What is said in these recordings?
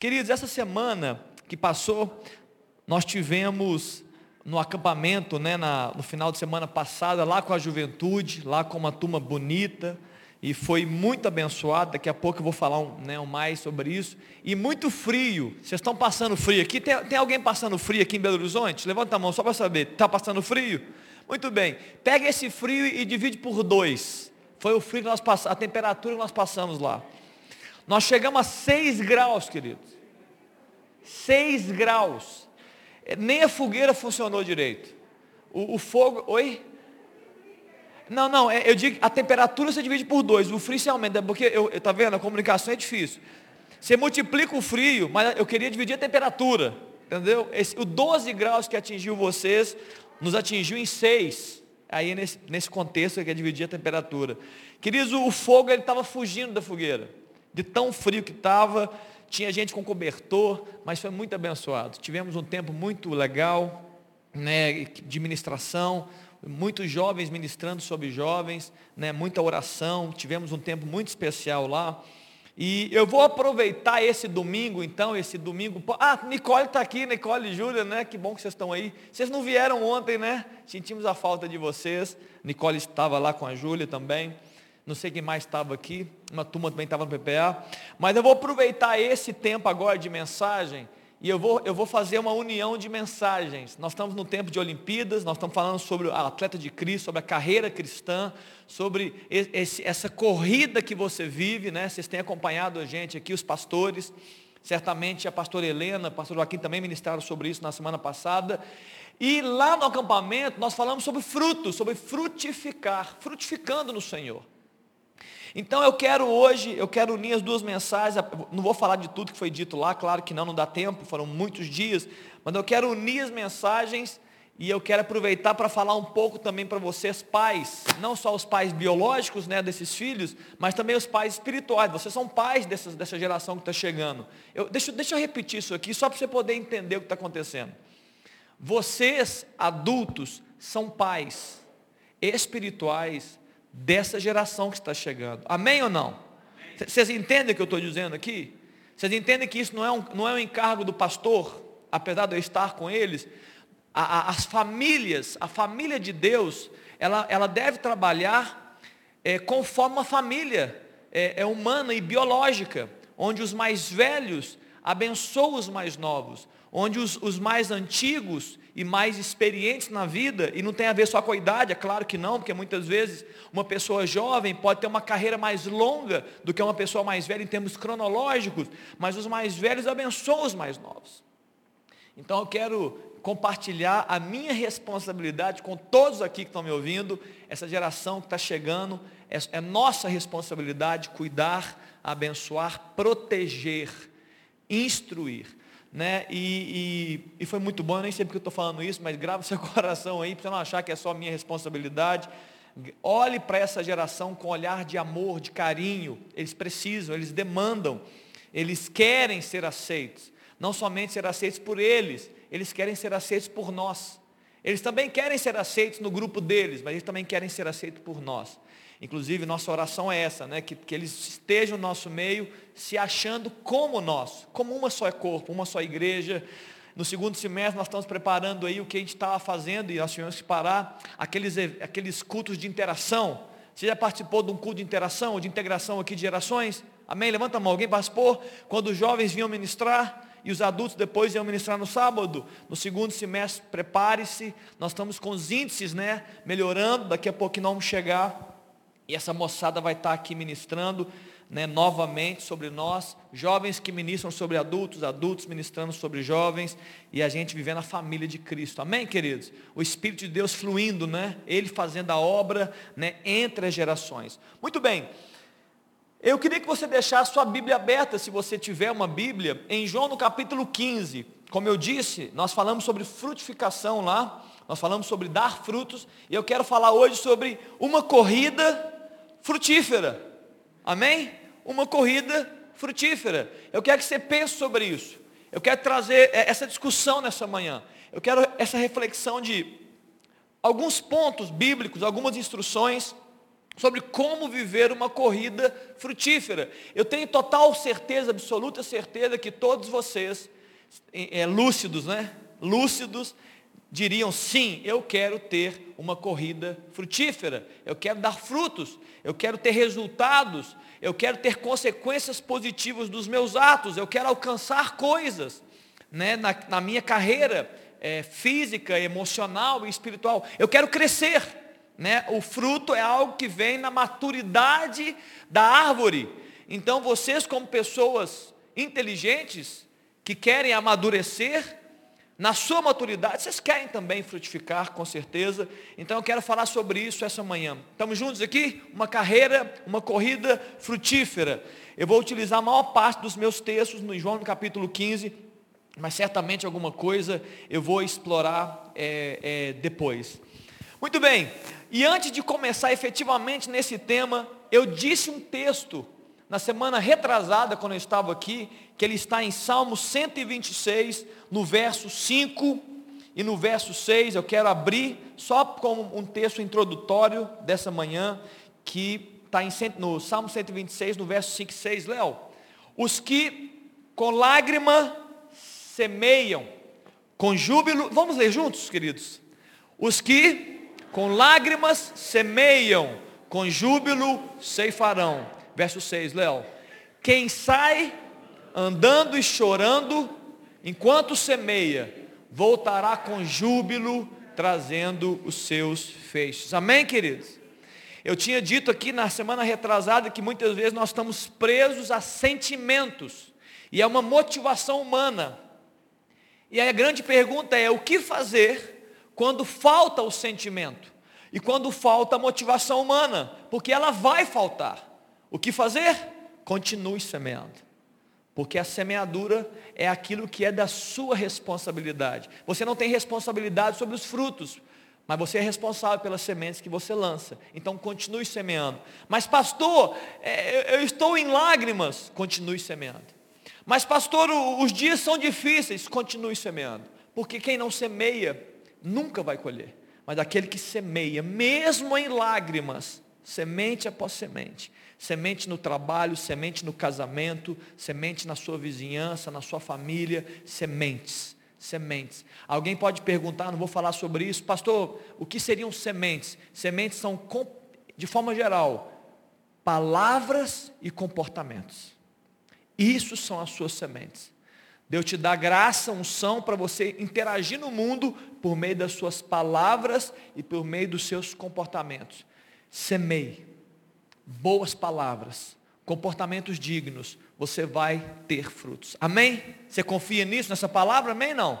Queridos, essa semana que passou, nós tivemos no acampamento, né, na, no final de semana passada, lá com a juventude, lá com uma turma bonita, e foi muito abençoado. Daqui a pouco eu vou falar um, né, um mais sobre isso. E muito frio. Vocês estão passando frio aqui? Tem, tem alguém passando frio aqui em Belo Horizonte? Levanta a mão só para saber. Está passando frio? Muito bem. Pega esse frio e divide por dois. Foi o frio que nós passamos, a temperatura que nós passamos lá. Nós chegamos a 6 graus, queridos. 6 graus. Nem a fogueira funcionou direito. O, o fogo. Oi? Não, não, é, eu digo, a temperatura você divide por dois, o frio se aumenta, porque, eu, eu, tá vendo, a comunicação é difícil. Você multiplica o frio, mas eu queria dividir a temperatura, entendeu? Esse, o 12 graus que atingiu vocês, nos atingiu em 6. Aí nesse, nesse contexto que é dividir a temperatura. Queridos, o fogo ele estava fugindo da fogueira. De tão frio que estava, tinha gente com cobertor, mas foi muito abençoado. Tivemos um tempo muito legal, né, de ministração, muitos jovens ministrando sobre jovens, né, muita oração, tivemos um tempo muito especial lá. E eu vou aproveitar esse domingo, então, esse domingo. Ah, Nicole está aqui, Nicole e Júlia, né? Que bom que vocês estão aí. Vocês não vieram ontem, né? Sentimos a falta de vocês. Nicole estava lá com a Júlia também. Não sei quem mais estava aqui. Uma turma também estava no PPA. Mas eu vou aproveitar esse tempo agora de mensagem e eu vou, eu vou fazer uma união de mensagens. Nós estamos no tempo de Olimpíadas, nós estamos falando sobre a atleta de Cristo, sobre a carreira cristã, sobre esse, essa corrida que você vive, né? Vocês têm acompanhado a gente aqui, os pastores. Certamente a pastora Helena, o pastor Joaquim também ministraram sobre isso na semana passada. E lá no acampamento nós falamos sobre frutos, sobre frutificar, frutificando no Senhor. Então eu quero hoje, eu quero unir as duas mensagens, não vou falar de tudo que foi dito lá, claro que não, não dá tempo, foram muitos dias, mas eu quero unir as mensagens e eu quero aproveitar para falar um pouco também para vocês, pais, não só os pais biológicos né, desses filhos, mas também os pais espirituais. Vocês são pais dessa, dessa geração que está chegando. Eu, deixa, deixa eu repetir isso aqui, só para você poder entender o que está acontecendo. Vocês, adultos, são pais espirituais dessa geração que está chegando. Amém ou não? Vocês entendem o que eu estou dizendo aqui? Vocês entendem que isso não é um, não é um encargo do pastor, apesar de eu estar com eles? A, a, as famílias, a família de Deus, ela, ela deve trabalhar é, conforme uma família é, é humana e biológica, onde os mais velhos abençoam os mais novos, onde os, os mais antigos e mais experientes na vida, e não tem a ver só com a idade, é claro que não, porque muitas vezes uma pessoa jovem pode ter uma carreira mais longa do que uma pessoa mais velha em termos cronológicos, mas os mais velhos abençoam os mais novos. Então eu quero compartilhar a minha responsabilidade com todos aqui que estão me ouvindo, essa geração que está chegando, é, é nossa responsabilidade cuidar, abençoar, proteger, instruir né? E, e, e, foi muito bom, eu nem sei porque eu estou falando isso, mas grava seu coração aí, para você não achar que é só minha responsabilidade. Olhe para essa geração com olhar de amor, de carinho. Eles precisam, eles demandam, eles querem ser aceitos. Não somente ser aceitos por eles, eles querem ser aceitos por nós. Eles também querem ser aceitos no grupo deles, mas eles também querem ser aceitos por nós. Inclusive, nossa oração é essa, né? que, que eles estejam no nosso meio, se achando como nós, como uma só corpo, uma só igreja. No segundo semestre, nós estamos preparando aí o que a gente estava fazendo, e nós tivemos que parar aqueles, aqueles cultos de interação. Você já participou de um culto de interação ou de integração aqui de gerações? Amém? Levanta a mão. Alguém participou? Quando os jovens vinham ministrar e os adultos depois iam ministrar no sábado. No segundo semestre, prepare-se. Nós estamos com os índices, né? Melhorando. Daqui a pouco nós vamos chegar e essa moçada vai estar aqui ministrando né, novamente sobre nós, jovens que ministram sobre adultos, adultos ministrando sobre jovens, e a gente vivendo a família de Cristo. Amém, queridos? O Espírito de Deus fluindo, né? Ele fazendo a obra né, entre as gerações. Muito bem. Eu queria que você deixasse sua Bíblia aberta, se você tiver uma Bíblia, em João no capítulo 15. Como eu disse, nós falamos sobre frutificação lá, nós falamos sobre dar frutos, e eu quero falar hoje sobre uma corrida frutífera. Amém? Uma corrida frutífera. Eu quero que você pense sobre isso. Eu quero trazer é, essa discussão nessa manhã. Eu quero essa reflexão de alguns pontos bíblicos, algumas instruções sobre como viver uma corrida frutífera. Eu tenho total certeza, absoluta certeza que todos vocês, é, lúcidos, né? Lúcidos, diriam sim, eu quero ter uma corrida frutífera, eu quero dar frutos, eu quero ter resultados, eu quero ter consequências positivas dos meus atos, eu quero alcançar coisas né, na, na minha carreira é, física, emocional e espiritual, eu quero crescer. Né? O fruto é algo que vem na maturidade da árvore. Então vocês, como pessoas inteligentes, que querem amadurecer, na sua maturidade, vocês querem também frutificar, com certeza. Então eu quero falar sobre isso essa manhã. Estamos juntos aqui? Uma carreira, uma corrida frutífera. Eu vou utilizar a maior parte dos meus textos no João no capítulo 15, mas certamente alguma coisa eu vou explorar é, é, depois. Muito bem, e antes de começar efetivamente nesse tema, eu disse um texto na semana retrasada, quando eu estava aqui, que ele está em Salmo 126, no verso 5 e no verso 6. Eu quero abrir só como um texto introdutório dessa manhã, que está em, no Salmo 126, no verso 5 e 6. Léo, os que com lágrima semeiam, com júbilo, vamos ler juntos, queridos? Os que com lágrimas semeiam, com júbilo ceifarão. Verso 6, Léo. Quem sai andando e chorando, enquanto semeia, voltará com júbilo, trazendo os seus feixes. Amém, queridos? Eu tinha dito aqui na semana retrasada que muitas vezes nós estamos presos a sentimentos, e é uma motivação humana. E a grande pergunta é: o que fazer quando falta o sentimento e quando falta a motivação humana, porque ela vai faltar. O que fazer? Continue semeando. Porque a semeadura é aquilo que é da sua responsabilidade. Você não tem responsabilidade sobre os frutos, mas você é responsável pelas sementes que você lança. Então continue semeando. Mas pastor, é, eu estou em lágrimas. Continue semeando. Mas pastor, os dias são difíceis. Continue semeando. Porque quem não semeia nunca vai colher. Mas aquele que semeia, mesmo em lágrimas, semente após semente, semente no trabalho, semente no casamento, semente na sua vizinhança, na sua família, sementes, sementes. Alguém pode perguntar, não vou falar sobre isso, pastor, o que seriam sementes? Sementes são, de forma geral, palavras e comportamentos. Isso são as suas sementes. Deus te dá graça, unção para você interagir no mundo por meio das suas palavras e por meio dos seus comportamentos. Semeie boas palavras, comportamentos dignos, você vai ter frutos. Amém? Você confia nisso, nessa palavra? Amém? Não?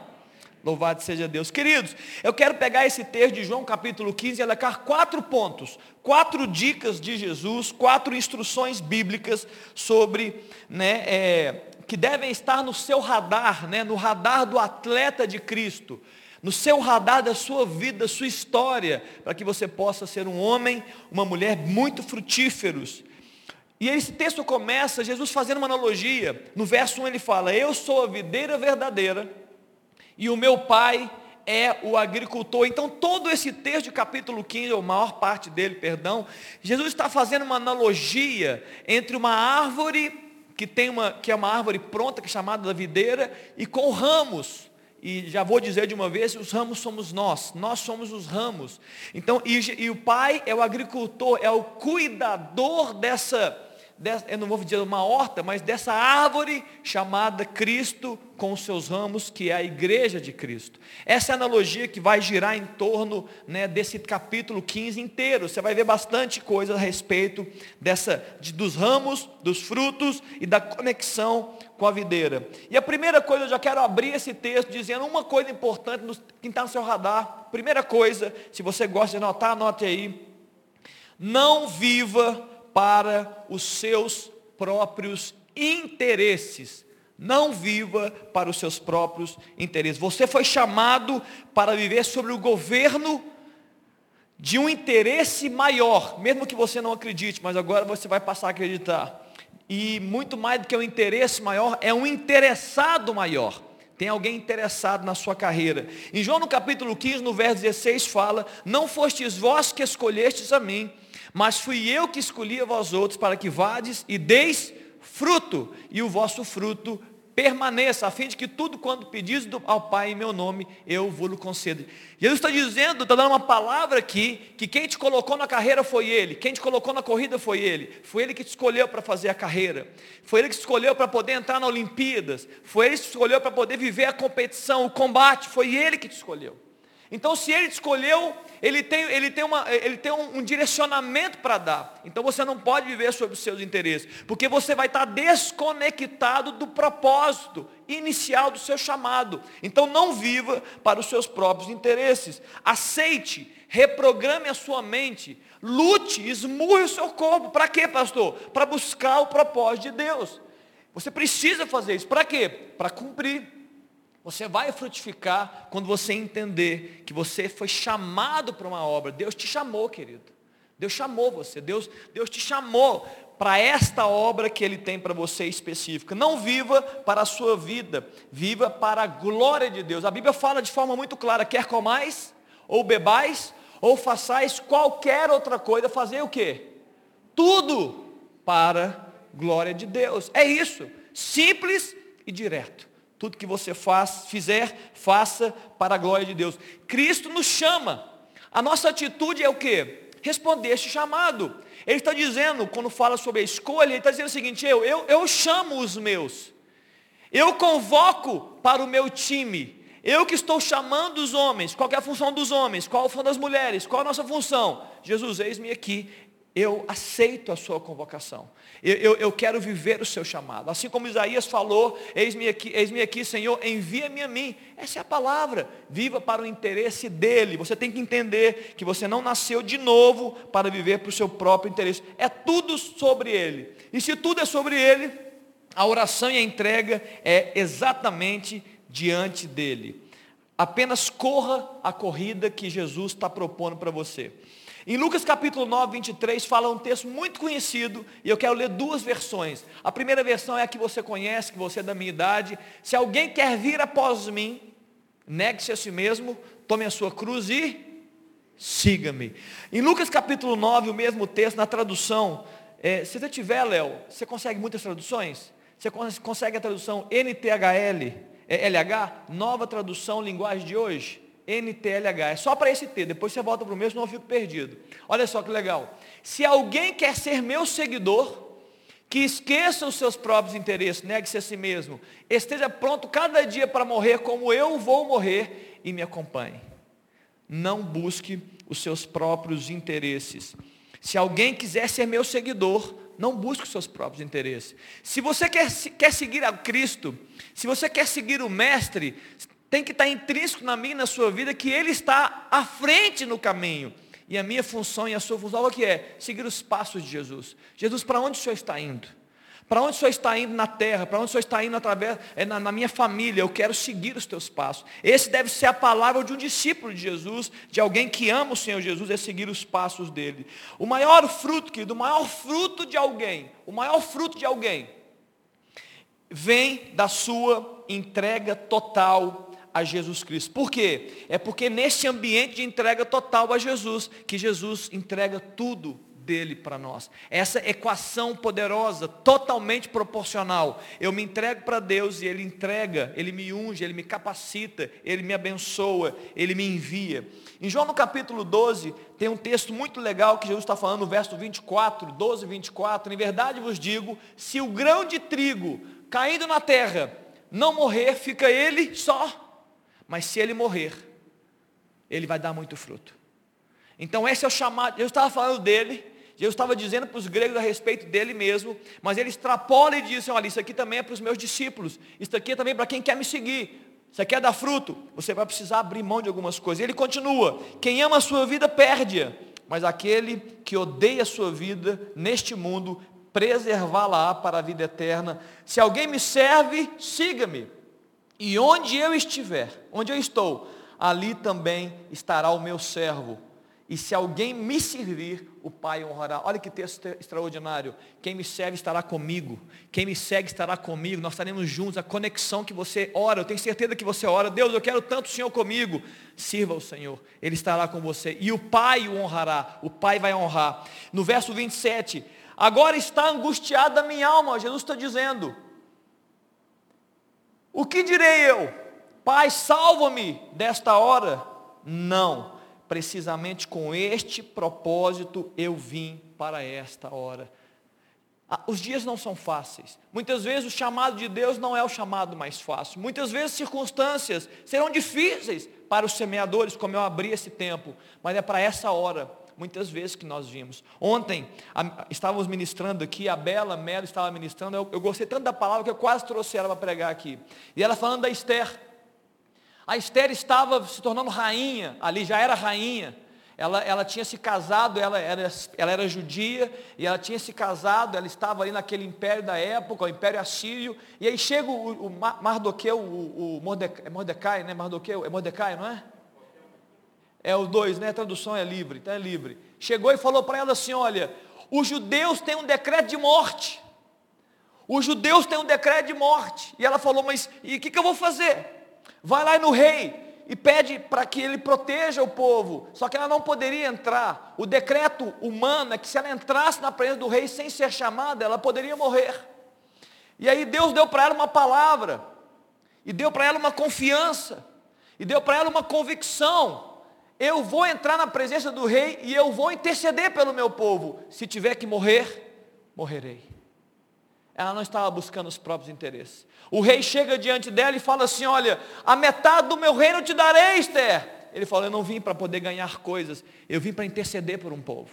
Louvado seja Deus. Queridos, eu quero pegar esse texto de João capítulo 15 e alecar quatro pontos, quatro dicas de Jesus, quatro instruções bíblicas sobre né, é, que devem estar no seu radar, né, no radar do atleta de Cristo, no seu radar da sua vida, da sua história, para que você possa ser um homem, uma mulher muito frutíferos. E esse texto começa, Jesus fazendo uma analogia, no verso 1 ele fala, eu sou a videira verdadeira, e o meu pai é o agricultor. Então todo esse texto de capítulo 15, ou maior parte dele, perdão, Jesus está fazendo uma analogia entre uma árvore que tem uma que é uma árvore pronta, que é chamada da videira, e com ramos. E já vou dizer de uma vez, os ramos somos nós, nós somos os ramos. Então, e, e o pai é o agricultor, é o cuidador dessa eu não vou dizer uma horta, mas dessa árvore chamada Cristo com os seus ramos, que é a igreja de Cristo. Essa é a analogia que vai girar em torno né, desse capítulo 15 inteiro. Você vai ver bastante coisa a respeito dessa, de, dos ramos, dos frutos e da conexão com a videira. E a primeira coisa, eu já quero abrir esse texto dizendo uma coisa importante, que está no seu radar. Primeira coisa, se você gosta de anotar, anote aí. Não viva para os seus próprios interesses. Não viva para os seus próprios interesses. Você foi chamado para viver sobre o governo de um interesse maior, mesmo que você não acredite, mas agora você vai passar a acreditar. E muito mais do que um interesse maior, é um interessado maior. Tem alguém interessado na sua carreira. Em João no capítulo 15, no verso 16, fala: Não fostes vós que escolhestes a mim, Mas fui eu que escolhi a vós outros para que vades e deis fruto, e o vosso fruto permaneça, a fim de que tudo quando pedis ao Pai em meu nome, eu vos concedo. Jesus está dizendo, está dando uma palavra aqui, que quem te colocou na carreira foi Ele, quem te colocou na corrida foi Ele, foi Ele que te escolheu para fazer a carreira, foi Ele que te escolheu para poder entrar na Olimpíadas, foi Ele que te escolheu para poder viver a competição, o combate, foi Ele que te escolheu. Então, se ele te escolheu, ele tem, ele tem, uma, ele tem um, um direcionamento para dar. Então, você não pode viver sobre os seus interesses, porque você vai estar desconectado do propósito inicial do seu chamado. Então, não viva para os seus próprios interesses. Aceite, reprograme a sua mente, lute, esmurre o seu corpo. Para quê, pastor? Para buscar o propósito de Deus. Você precisa fazer isso. Para quê? Para cumprir. Você vai frutificar quando você entender que você foi chamado para uma obra. Deus te chamou, querido. Deus chamou você. Deus, Deus te chamou para esta obra que Ele tem para você específica. Não viva para a sua vida, viva para a glória de Deus. A Bíblia fala de forma muito clara: quer comais, ou bebais, ou façais qualquer outra coisa, fazer o quê? Tudo para a glória de Deus. É isso, simples e direto. Tudo que você faz, fizer, faça para a glória de Deus. Cristo nos chama. A nossa atitude é o que? Responder este chamado. Ele está dizendo, quando fala sobre a escolha, ele está dizendo o seguinte, eu, eu, eu chamo os meus. Eu convoco para o meu time. Eu que estou chamando os homens. Qual é a função dos homens? Qual a função das mulheres? Qual a nossa função? Jesus, eis-me aqui eu aceito a sua convocação. Eu, eu, eu, quero viver o seu chamado. Assim como Isaías falou, eis-me aqui, eis-me aqui, Senhor, envia-me a mim. Essa é a palavra. Viva para o interesse dele. Você tem que entender que você não nasceu de novo para viver para o seu próprio interesse. É tudo sobre ele. E se tudo é sobre ele, a oração e a entrega é exatamente diante dele. Apenas corra a corrida que Jesus está propondo para você. Em Lucas capítulo 9, 23, fala um texto muito conhecido, e eu quero ler duas versões. A primeira versão é a que você conhece, que você é da minha idade. Se alguém quer vir após mim, negue-se a si mesmo, tome a sua cruz e siga-me. Em Lucas capítulo 9, o mesmo texto, na tradução, é, se você tiver, Léo, você consegue muitas traduções? Você consegue a tradução NTHL, é, LH, nova tradução linguagem de hoje? NTLH. É só para esse T, depois você volta para o mesmo, senão eu fico perdido. Olha só que legal. Se alguém quer ser meu seguidor, que esqueça os seus próprios interesses, negue-se a si mesmo, esteja pronto cada dia para morrer como eu vou morrer e me acompanhe. Não busque os seus próprios interesses. Se alguém quiser ser meu seguidor, não busque os seus próprios interesses. Se você quer, quer seguir a Cristo, se você quer seguir o Mestre, tem que estar intrínseco na minha e na sua vida que Ele está à frente no caminho. E a minha função e a sua função, o que é? Seguir os passos de Jesus. Jesus, para onde o Senhor está indo? Para onde o Senhor está indo na terra? Para onde o Senhor está indo através, é, na, na minha família? Eu quero seguir os teus passos. Esse deve ser a palavra de um discípulo de Jesus, de alguém que ama o Senhor Jesus, é seguir os passos dele. O maior fruto, querido, o maior fruto de alguém, o maior fruto de alguém, vem da sua entrega total a Jesus Cristo. Por quê? É porque nesse ambiente de entrega total a Jesus, que Jesus entrega tudo dele para nós. Essa equação poderosa, totalmente proporcional. Eu me entrego para Deus e Ele entrega, Ele me unge, Ele me capacita, Ele me abençoa, Ele me envia. Em João no capítulo 12, tem um texto muito legal que Jesus está falando no verso 24, 12, 24. Em verdade vos digo, se o grão de trigo caindo na terra não morrer, fica ele só mas se ele morrer, ele vai dar muito fruto. Então esse é o chamado, eu estava falando dele, eu estava dizendo para os gregos a respeito dele mesmo, mas ele extrapola e diz assim, olha, isso aqui também é para os meus discípulos, isso aqui é também para quem quer me seguir. Você quer dar fruto? Você vai precisar abrir mão de algumas coisas. Ele continua, quem ama a sua vida perde-a, mas aquele que odeia a sua vida neste mundo, preservá-la para a vida eterna. Se alguém me serve, siga-me. E onde eu estiver, onde eu estou, ali também estará o meu servo. E se alguém me servir, o Pai honrará. Olha que texto extraordinário. Quem me serve estará comigo. Quem me segue estará comigo. Nós estaremos juntos. A conexão que você ora, eu tenho certeza que você ora. Deus, eu quero tanto o Senhor comigo. Sirva o Senhor. Ele estará com você. E o Pai o honrará. O Pai vai honrar. No verso 27, agora está angustiada a minha alma. Jesus está dizendo. O que direi eu? Pai, salva-me desta hora. Não precisamente com este propósito eu vim para esta hora. Ah, os dias não são fáceis. Muitas vezes o chamado de Deus não é o chamado mais fácil. Muitas vezes circunstâncias serão difíceis para os semeadores, como eu abri esse tempo. Mas é para essa hora, muitas vezes, que nós vimos. Ontem, a, estávamos ministrando aqui, a Bela Mello estava ministrando. Eu, eu gostei tanto da palavra que eu quase trouxe ela para pregar aqui. E ela falando da Esther. A Esther estava se tornando rainha, ali já era rainha. Ela, ela tinha se casado, ela era, ela era judia, e ela tinha se casado, ela estava ali naquele império da época, o império assírio, e aí chega o, o Mardoqueu, o, o Mordecai, é Mordecai, né? Mardoqueu, é Mordecai, não é? É os dois, né? A tradução é livre, então é livre. Chegou e falou para ela assim: olha, os judeus têm um decreto de morte. Os judeus têm um decreto de morte. E ela falou, mas e o que, que eu vou fazer? Vai lá no rei e pede para que ele proteja o povo. Só que ela não poderia entrar. O decreto humano é que se ela entrasse na presença do rei sem ser chamada, ela poderia morrer. E aí Deus deu para ela uma palavra, e deu para ela uma confiança, e deu para ela uma convicção. Eu vou entrar na presença do rei e eu vou interceder pelo meu povo. Se tiver que morrer, morrerei. Ela não estava buscando os próprios interesses. O rei chega diante dela e fala assim: Olha, a metade do meu reino te darei, Esther. Ele fala: Eu não vim para poder ganhar coisas, eu vim para interceder por um povo.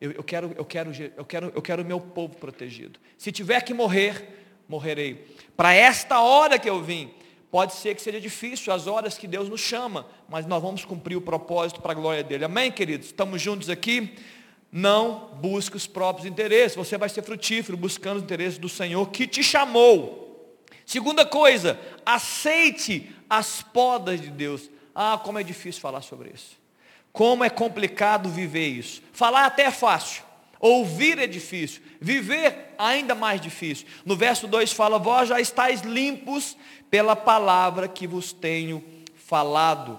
Eu, eu, quero, eu, quero, eu, quero, eu quero o meu povo protegido. Se tiver que morrer, morrerei. Para esta hora que eu vim, pode ser que seja difícil as horas que Deus nos chama, mas nós vamos cumprir o propósito para a glória dele. Amém, queridos? Estamos juntos aqui. Não busque os próprios interesses. Você vai ser frutífero buscando os interesses do Senhor que te chamou. Segunda coisa, aceite as podas de Deus. Ah, como é difícil falar sobre isso. Como é complicado viver isso. Falar até é fácil. Ouvir é difícil. Viver ainda mais difícil. No verso 2 fala: Vós já estáis limpos pela palavra que vos tenho falado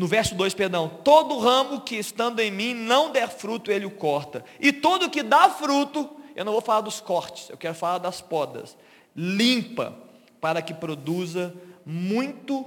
no verso 2, perdão, todo ramo que estando em mim não der fruto, ele o corta. E todo que dá fruto, eu não vou falar dos cortes, eu quero falar das podas. Limpa, para que produza muito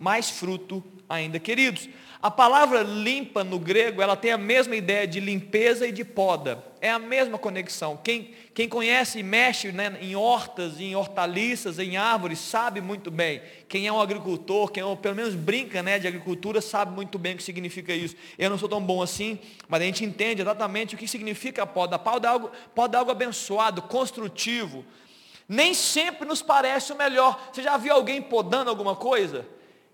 mais fruto ainda. Queridos, a palavra limpa no grego, ela tem a mesma ideia de limpeza e de poda. É a mesma conexão. Quem, quem conhece e mexe né, em hortas, em hortaliças, em árvores, sabe muito bem. Quem é um agricultor, quem é, pelo menos brinca né, de agricultura, sabe muito bem o que significa isso. Eu não sou tão bom assim, mas a gente entende exatamente o que significa a poda. A poda é algo, poda é algo abençoado, construtivo. Nem sempre nos parece o melhor. Você já viu alguém podando alguma coisa?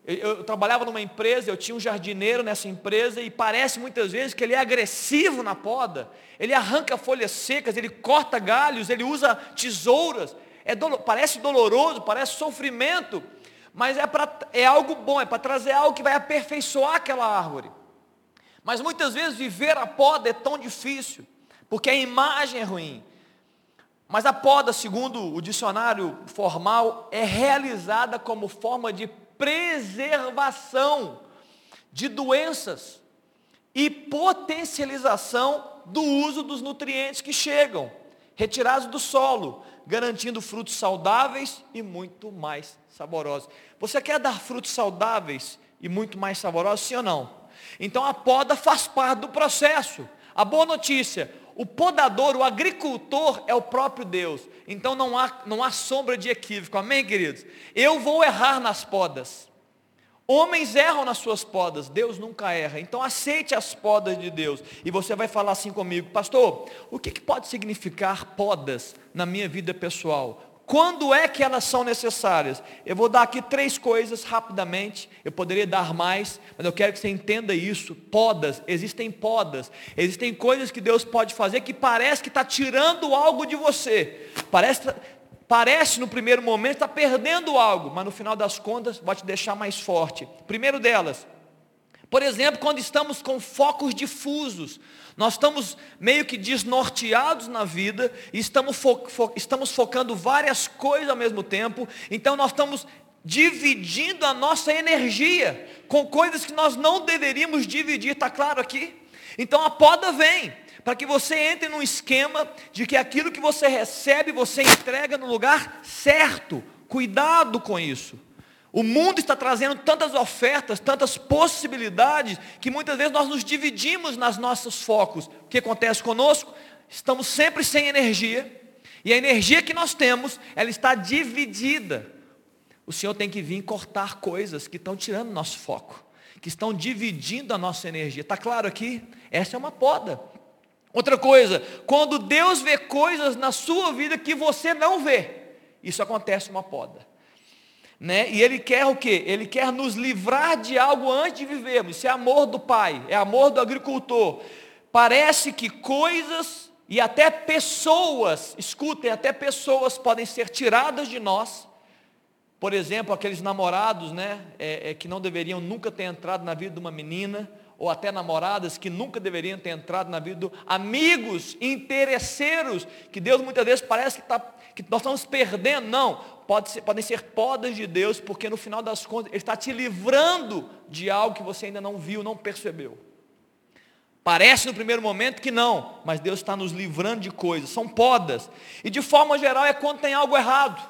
Eu, eu, trabalhava numa empresa, eu tinha um jardineiro nessa empresa e parece muitas vezes que ele é agressivo na poda. Ele arranca folhas secas, ele corta galhos, ele usa tesouras. É do, parece doloroso, parece sofrimento, mas é, pra, é algo bom, é para trazer algo que vai aperfeiçoar aquela árvore. Mas muitas vezes viver a poda é tão difícil, porque a imagem é ruim. Mas a poda, segundo o dicionário formal, é realizada como forma de preservação de doenças e potencialização do uso dos nutrientes que chegam, retirados do solo, garantindo frutos saudáveis e muito mais saborosos. Você quer dar frutos saudáveis e muito mais saborosos, sim ou não? Então a poda faz parte do processo. A boa notícia, o podador, o agricultor é o próprio Deus. Então não há, não há sombra de equívoco. Amém, queridos? Eu vou errar nas podas. Homens erram nas suas podas, Deus nunca erra. Então aceite as podas de Deus. E você vai falar assim comigo, pastor, o que, que pode significar podas na minha vida pessoal? Quando é que elas são necessárias? Eu vou dar aqui três coisas rapidamente. Eu poderia dar mais, mas eu quero que você entenda isso. Podas, existem podas. Existem coisas que Deus pode fazer que parece que está tirando algo de você. Parece, parece no primeiro momento está perdendo algo, mas no final das contas vai te deixar mais forte. Primeiro delas, Por exemplo, quando estamos com focos difusos, nós estamos meio que desnorteados na vida e estamos, fo fo estamos focando várias coisas ao mesmo tempo, então nós estamos dividindo a nossa energia com coisas que nós não deveríamos dividir, está claro aqui? Então a poda vem para que você entre num esquema de que aquilo que você recebe, você entrega no lugar certo. Cuidado com isso. O mundo está trazendo tantas ofertas, tantas possibilidades, que muitas vezes nós nos dividimos nas nossos focos. O que acontece conosco? Estamos sempre sem energia, e a energia que nós temos, ela está dividida. O Senhor tem que vir cortar coisas que estão tirando nosso foco, que estão dividindo a nossa energia. Está claro aqui? Essa é uma poda. Outra coisa, quando Deus vê coisas na sua vida que você não vê, isso acontece uma poda. Né? E Ele quer o quê? Ele quer nos livrar de algo antes de vivermos. Isso é amor do pai, é amor do agricultor. Parece que coisas e até pessoas, escutem, até pessoas podem ser tiradas de nós. Por exemplo, aqueles namorados né, é, é, que não deveriam nunca ter entrado na vida de uma menina, ou até namoradas que nunca deveriam ter entrado na vida, do, amigos interesseiros, que Deus muitas vezes parece que, tá, que nós estamos perdendo. Não, pode ser, podem ser podas de Deus, porque no final das contas Ele está te livrando de algo que você ainda não viu, não percebeu. Parece no primeiro momento que não, mas Deus está nos livrando de coisas, são podas. E de forma geral é quando tem algo errado.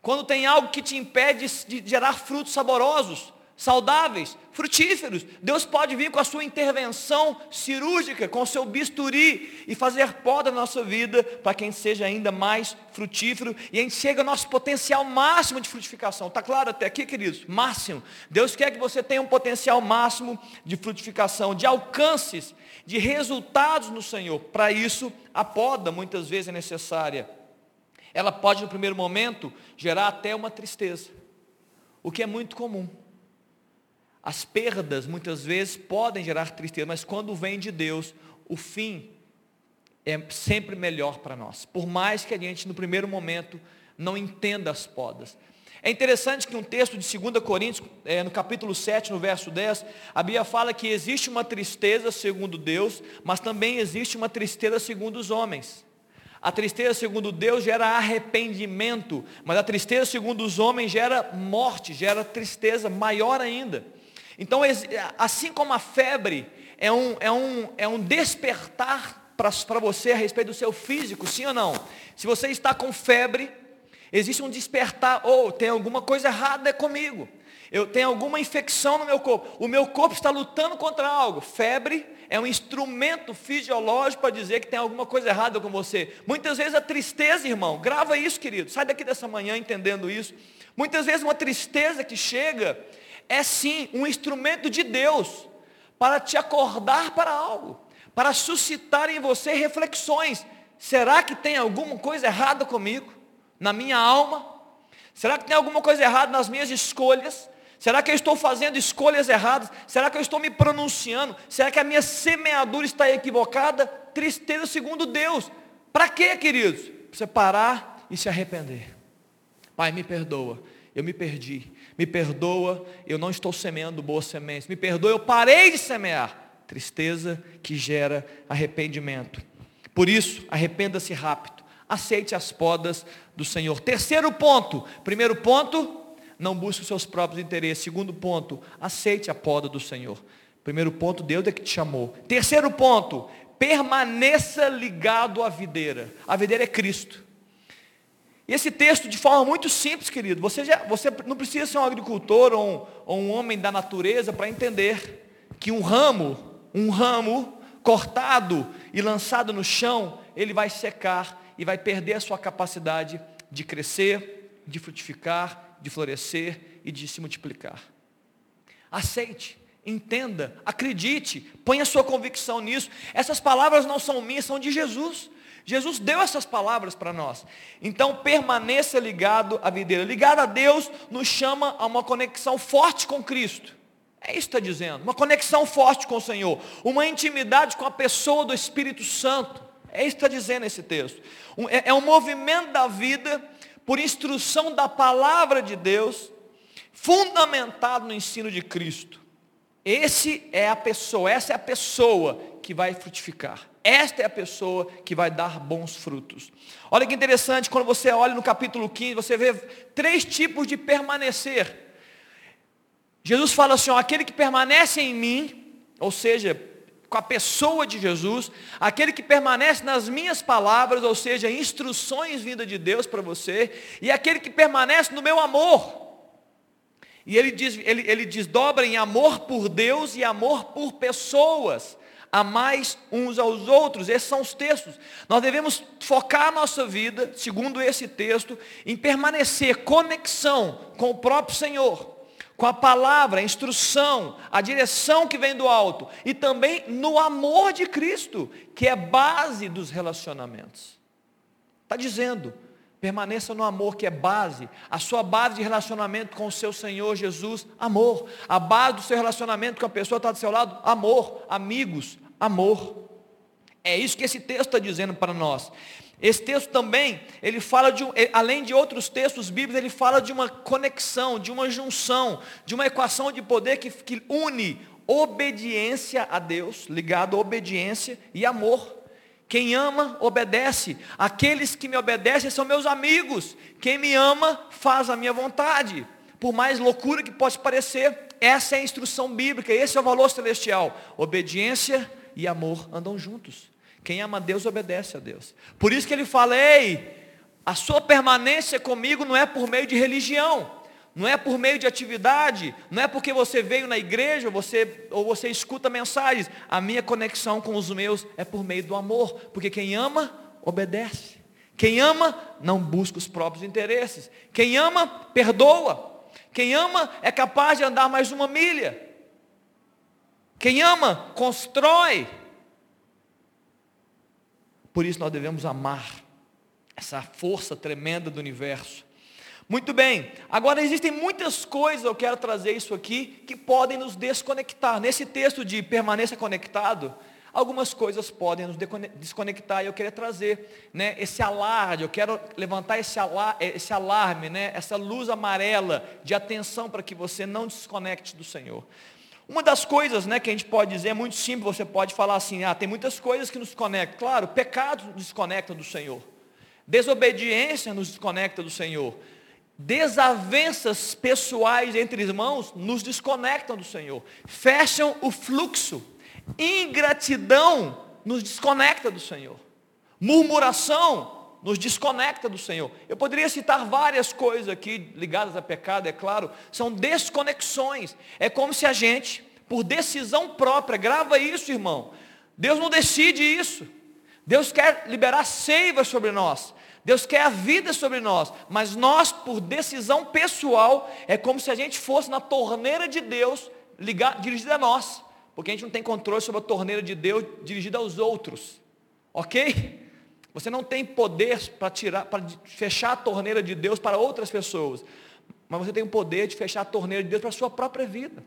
Quando tem algo que te impede de gerar frutos saborosos saudáveis, frutíferos. Deus pode vir com a sua intervenção cirúrgica, com o seu bisturi e fazer poda na nossa vida para que a gente seja ainda mais frutífero e a gente chega ao nosso potencial máximo de frutificação. Está claro até aqui, queridos? Máximo. Deus quer que você tenha um potencial máximo de frutificação, de alcances, de resultados no Senhor. Para isso, a poda muitas vezes é necessária. Ela pode, no primeiro momento, gerar até uma tristeza, o que é muito comum. As perdas muitas vezes podem gerar tristeza, mas quando vem de Deus, o fim é sempre melhor para nós. Por mais que a gente no primeiro momento não entenda as podas. É interessante que um texto de 2 Coríntios, é, no capítulo 7, no verso 10, a Bíblia fala que existe uma tristeza segundo Deus, mas também existe uma tristeza segundo os homens. A tristeza segundo Deus gera arrependimento, mas a tristeza segundo os homens gera morte, gera tristeza maior ainda. Então, assim como a febre é um, é um, é um despertar para você a respeito do seu físico, sim ou não? Se você está com febre, existe um despertar, ou oh, tem alguma coisa errada comigo, eu tenho alguma infecção no meu corpo, o meu corpo está lutando contra algo. Febre é um instrumento fisiológico para dizer que tem alguma coisa errada com você. Muitas vezes a tristeza, irmão, grava isso, querido, sai daqui dessa manhã entendendo isso. Muitas vezes uma tristeza que chega é sim um instrumento de Deus para te acordar para algo, para suscitar em você reflexões. Será que tem alguma coisa errada comigo, na minha alma? Será que tem alguma coisa errada nas minhas escolhas? Será que eu estou fazendo escolhas erradas? Será que eu estou me pronunciando? Será que a minha semeadura está equivocada? Tristeza segundo Deus. Para quê, queridos? Para você parar e se arrepender. Pai, me perdoa. Eu me perdi me perdoa, eu não estou semeando boas sementes, me perdoa, eu parei de semear. Tristeza que gera arrependimento. Por isso, arrependa-se rápido, aceite as podas do Senhor. Terceiro ponto, primeiro ponto, não busque os seus próprios interesses. Segundo ponto, aceite a poda do Senhor. Primeiro ponto, Deus é que te chamou. Terceiro ponto, permaneça ligado à videira. A videira é Cristo. E esse texto, de forma muito simples, querido, você, já, você não precisa ser um agricultor ou um, ou um homem da natureza para entender que um ramo, um ramo cortado e lançado no chão, ele vai secar e vai perder a sua capacidade de crescer, de frutificar, de florescer e de se multiplicar. Aceite, entenda, acredite, ponha sua convicção nisso. Essas palavras não são minhas, são de Jesus. Jesus deu essas palavras para nós. Então permaneça ligado à videira. Ligado a Deus nos chama a uma conexão forte com Cristo. É isso que está dizendo. Uma conexão forte com o Senhor. Uma intimidade com a pessoa do Espírito Santo. É isso que está dizendo esse texto. É, é um movimento da vida por instrução da palavra de Deus, fundamentado no ensino de Cristo. Esse é a pessoa, essa é a pessoa que vai frutificar. Esta é a pessoa que vai dar bons frutos. Olha que interessante, quando você olha no capítulo 15, você vê três tipos de permanecer. Jesus fala assim: ó, aquele que permanece em mim, ou seja, com a pessoa de Jesus, aquele que permanece nas minhas palavras, ou seja, instruções vindas de Deus para você, e aquele que permanece no meu amor. E ele, diz, ele, ele desdobra em amor por Deus e amor por pessoas. Amais uns aos outros. Esses são os textos. Nós devemos focar a nossa vida, segundo esse texto, em permanecer conexão com o próprio Senhor com a palavra, a instrução, a direção que vem do alto e também no amor de Cristo, que é base dos relacionamentos. Está dizendo, permaneça no amor que é base, a sua base de relacionamento com o seu Senhor Jesus, amor. A base do seu relacionamento com a pessoa que está do seu lado, amor. Amigos, amor. É isso que esse texto está dizendo para nós. Esse texto também, ele fala de, além de outros textos bíblicos, ele fala de uma conexão, de uma junção, de uma equação de poder que, que une obediência a Deus, ligado a obediência e amor. Quem ama, obedece. Aqueles que me obedecem são meus amigos. Quem me ama, faz a minha vontade. Por mais loucura que possa parecer, essa é a instrução bíblica, esse é o valor celestial. Obediência e amor andam juntos. Quem ama a Deus obedece a Deus. Por isso que ele fala: ei, a sua permanência comigo não é por meio de religião, não é por meio de atividade, não é porque você veio na igreja você, ou você escuta mensagens. A minha conexão com os meus é por meio do amor, porque quem ama, obedece. Quem ama, não busca os próprios interesses. Quem ama, perdoa. Quem ama, é capaz de andar mais uma milha. Quem ama, constrói. Por isso nós devemos amar essa força tremenda do universo. Muito bem, agora existem muitas coisas, eu quero trazer isso aqui, que podem nos desconectar. Nesse texto de permaneça conectado, algumas coisas podem nos desconectar e eu queria trazer né, esse alarde, eu quero levantar esse, alar, esse alarme, né, essa luz amarela de atenção para que você não desconecte do Senhor. Uma das coisas né, que a gente pode dizer é muito simples, você pode falar assim, ah, tem muitas coisas que nos conectam. Claro, pecado nos desconecta do Senhor. Desobediência nos desconecta do Senhor. Desavenças pessoais entre irmãos nos desconectam do Senhor. Fecham o fluxo. Ingratidão nos desconecta do Senhor. Murmuração nos desconecta do Senhor. Eu poderia citar várias coisas aqui ligadas a pecado, é claro, são desconexões. É como se a gente, por decisão própria, grava isso, irmão. Deus não decide isso. Deus quer liberar seiva sobre nós. Deus quer a vida sobre nós, mas nós, por decisão pessoal, é como se a gente fosse na torneira de Deus ligado, dirigida a nós, porque a gente não tem controle sobre a torneira de Deus dirigida aos outros, ok? Você não tem poder para tirar, para fechar a torneira de Deus para outras pessoas. Mas você tem o poder de fechar a torneira de Deus para a sua própria vida.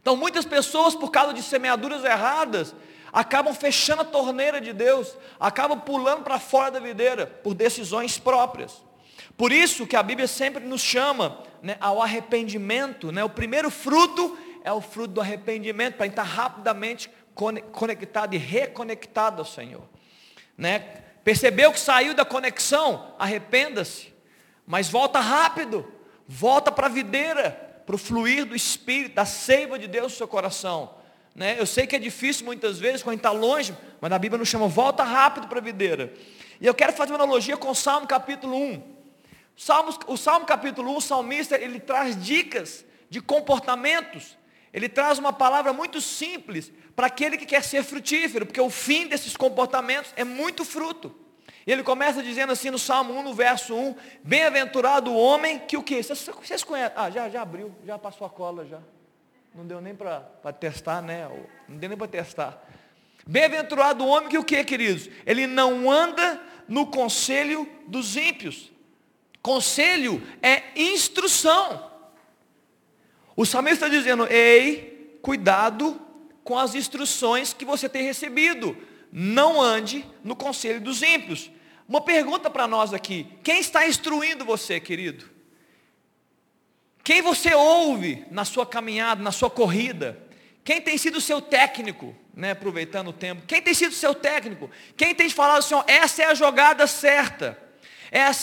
Então muitas pessoas, por causa de semeaduras erradas, acabam fechando a torneira de Deus, acabam pulando para fora da videira, por decisões próprias. Por isso que a Bíblia sempre nos chama né, ao arrependimento. Né? O primeiro fruto é o fruto do arrependimento, para estar rapidamente conectado e reconectado ao Senhor. Né? Percebeu que saiu da conexão? Arrependa-se. Mas volta rápido. Volta para a videira, para o fluir do Espírito, da seiva de Deus no seu coração. Né? Eu sei que é difícil muitas vezes, quando a gente está longe, mas a Bíblia nos chama, volta rápido para a videira. E eu quero fazer uma analogia com o Salmo capítulo 1. Salmos, o Salmo capítulo 1, o salmista, ele traz dicas de comportamentos. Ele traz uma palavra muito simples para aquele que quer ser frutífero, porque o fim desses comportamentos é muito fruto. E ele começa dizendo assim no Salmo 1, no verso 1, bem-aventurado o homem que o quê? Vocês, vocês conhecem? Ah, já, já abriu, já passou a cola já. Não deu nem para testar, né? Não deu nem para testar. Bem-aventurado o homem que o quê, queridos? Ele não anda no conselho dos ímpios. Conselho é instrução. O salmista está dizendo, ei, cuidado com as instruções que você tem recebido. Não ande no conselho dos ímpios. Uma pergunta para nós aqui: quem está instruindo você, querido? Quem você ouve na sua caminhada, na sua corrida? Quem tem sido o seu técnico, né, aproveitando o tempo? Quem tem sido o seu técnico? Quem tem falado assim, ó, essa é a jogada certa?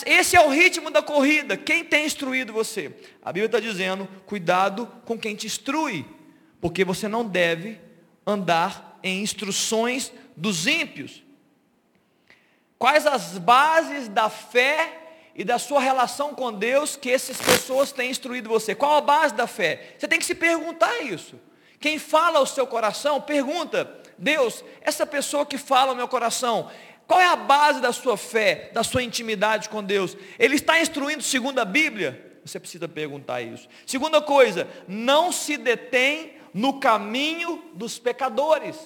Esse é o ritmo da corrida. Quem tem instruído você? A Bíblia está dizendo: cuidado com quem te instrui, porque você não deve andar em instruções dos ímpios. Quais as bases da fé e da sua relação com Deus que essas pessoas têm instruído você? Qual a base da fé? Você tem que se perguntar isso. Quem fala ao seu coração, pergunta, Deus, essa pessoa que fala ao meu coração, qual é a base da sua fé, da sua intimidade com Deus? Ele está instruindo segundo a Bíblia? Você precisa perguntar isso. Segunda coisa, não se detém no caminho dos pecadores.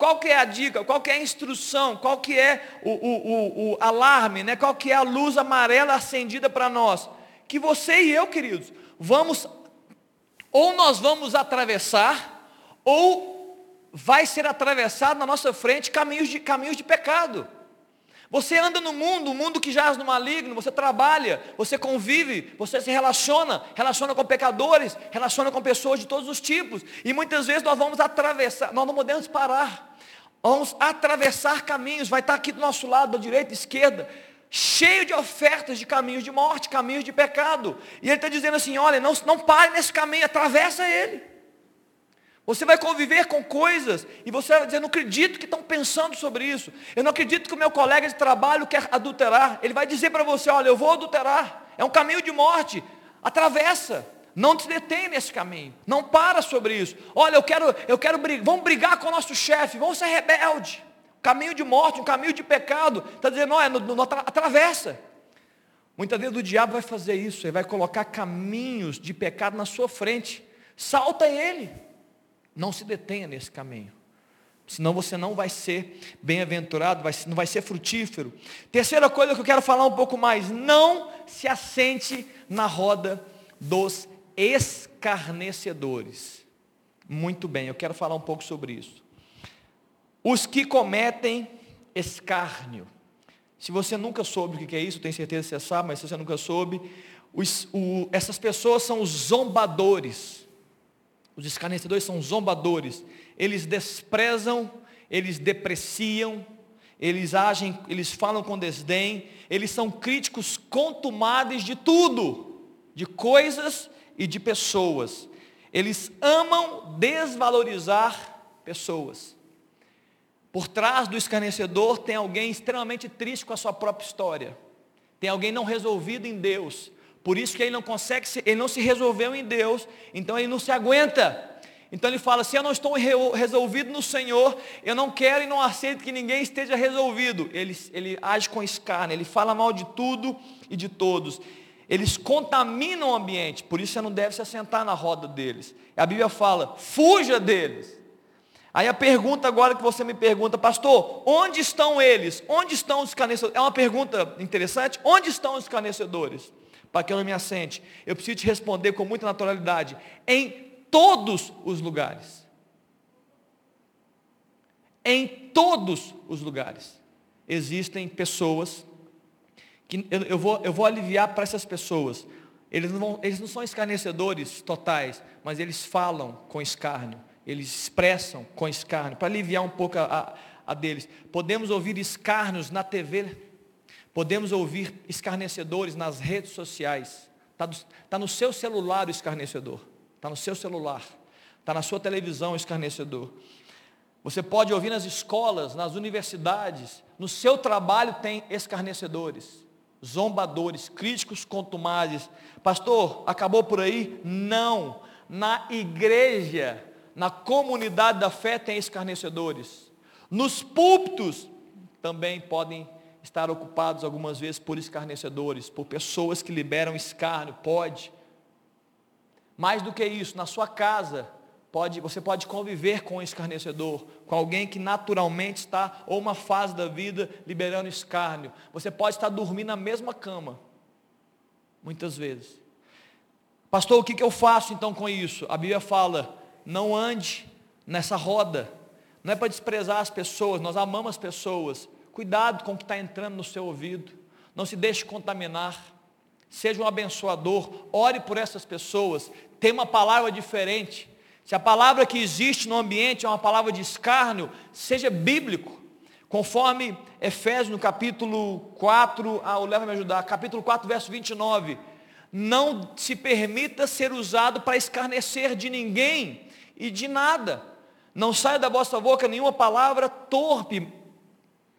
Qual que é a dica? Qual que é a instrução? Qual que é o, o, o, o alarme? Né? Qual que é a luz amarela acendida para nós? Que você e eu, queridos, vamos ou nós vamos atravessar, ou vai ser atravessado na nossa frente caminhos de, caminhos de pecado. Você anda no mundo, um mundo que jaz no maligno, você trabalha, você convive, você se relaciona, relaciona com pecadores, relaciona com pessoas de todos os tipos. E muitas vezes nós vamos atravessar, nós não podemos parar. Vamos atravessar caminhos, vai estar aqui do nosso lado, da direita, esquerda, cheio de ofertas de caminhos de morte, caminhos de pecado. E ele está dizendo assim: olha, não, não pare nesse caminho, atravessa ele. Você vai conviver com coisas e você vai dizer, não acredito que estão pensando sobre isso. Eu não acredito que o meu colega de trabalho quer adulterar. Ele vai dizer para você, olha, eu vou adulterar. É um caminho de morte. Atravessa. Não te detém nesse caminho. Não para sobre isso. Olha, eu quero, eu quero brigar. Vamos brigar com o nosso chefe. Vamos ser rebelde caminho de morte, um caminho de pecado. Está dizendo, não, é, no, no, atravessa. Muitas vezes o diabo vai fazer isso, ele vai colocar caminhos de pecado na sua frente. Salta ele. Não se detenha nesse caminho. Senão você não vai ser bem-aventurado, não vai ser frutífero. Terceira coisa que eu quero falar um pouco mais. Não se assente na roda dos escarnecedores. Muito bem, eu quero falar um pouco sobre isso. Os que cometem escárnio. Se você nunca soube o que é isso, tenho certeza que você sabe, mas se você nunca soube, os, o, essas pessoas são os zombadores. Os escarnecedores são zombadores. Eles desprezam, eles depreciam, eles agem, eles falam com desdém, eles são críticos contumados de tudo, de coisas e de pessoas. Eles amam desvalorizar pessoas. Por trás do escarnecedor tem alguém extremamente triste com a sua própria história. Tem alguém não resolvido em Deus. Por isso que ele não consegue, ele não se resolveu em Deus, então ele não se aguenta. Então ele fala: se eu não estou resolvido no Senhor, eu não quero e não aceito que ninguém esteja resolvido. Ele, ele age com escárnio, ele fala mal de tudo e de todos. Eles contaminam o ambiente, por isso você não deve se assentar na roda deles. A Bíblia fala: fuja deles. Aí a pergunta agora que você me pergunta, pastor, onde estão eles? Onde estão os escarnecedores? É uma pergunta interessante. Onde estão os escarnecedores? Para que eu não me assente. Eu preciso te responder com muita naturalidade. Em todos os lugares. Em todos os lugares. Existem pessoas que eu, eu vou, eu vou aliviar para essas pessoas. Eles não, eles não são escarnecedores totais, mas eles falam com escárnio eles expressam com escárnio, para aliviar um pouco a, a, a deles. Podemos ouvir escárnios na TV, podemos ouvir escarnecedores nas redes sociais. Está tá no seu celular o escarnecedor, está no seu celular, está na sua televisão o escarnecedor. Você pode ouvir nas escolas, nas universidades, no seu trabalho tem escarnecedores, zombadores, críticos contumazes. Pastor, acabou por aí? Não. Na igreja na comunidade da fé tem escarnecedores. Nos púlpitos também podem estar ocupados algumas vezes por escarnecedores, por pessoas que liberam escárnio, pode. Mais do que isso, na sua casa, pode, você pode conviver com um escarnecedor, com alguém que naturalmente está, ou uma fase da vida, liberando escárnio. Você pode estar dormindo na mesma cama, muitas vezes. Pastor, o que, que eu faço então com isso? A Bíblia fala, não ande nessa roda. Não é para desprezar as pessoas, nós amamos as pessoas. Cuidado com o que está entrando no seu ouvido. Não se deixe contaminar. Seja um abençoador. Ore por essas pessoas. Tenha uma palavra diferente. Se a palavra que existe no ambiente é uma palavra de escárnio, seja bíblico. Conforme Efésios no capítulo 4, ah, o Leva me ajudar, capítulo 4, verso 29. Não se permita ser usado para escarnecer de ninguém e de nada. Não saia da vossa boca nenhuma palavra torpe,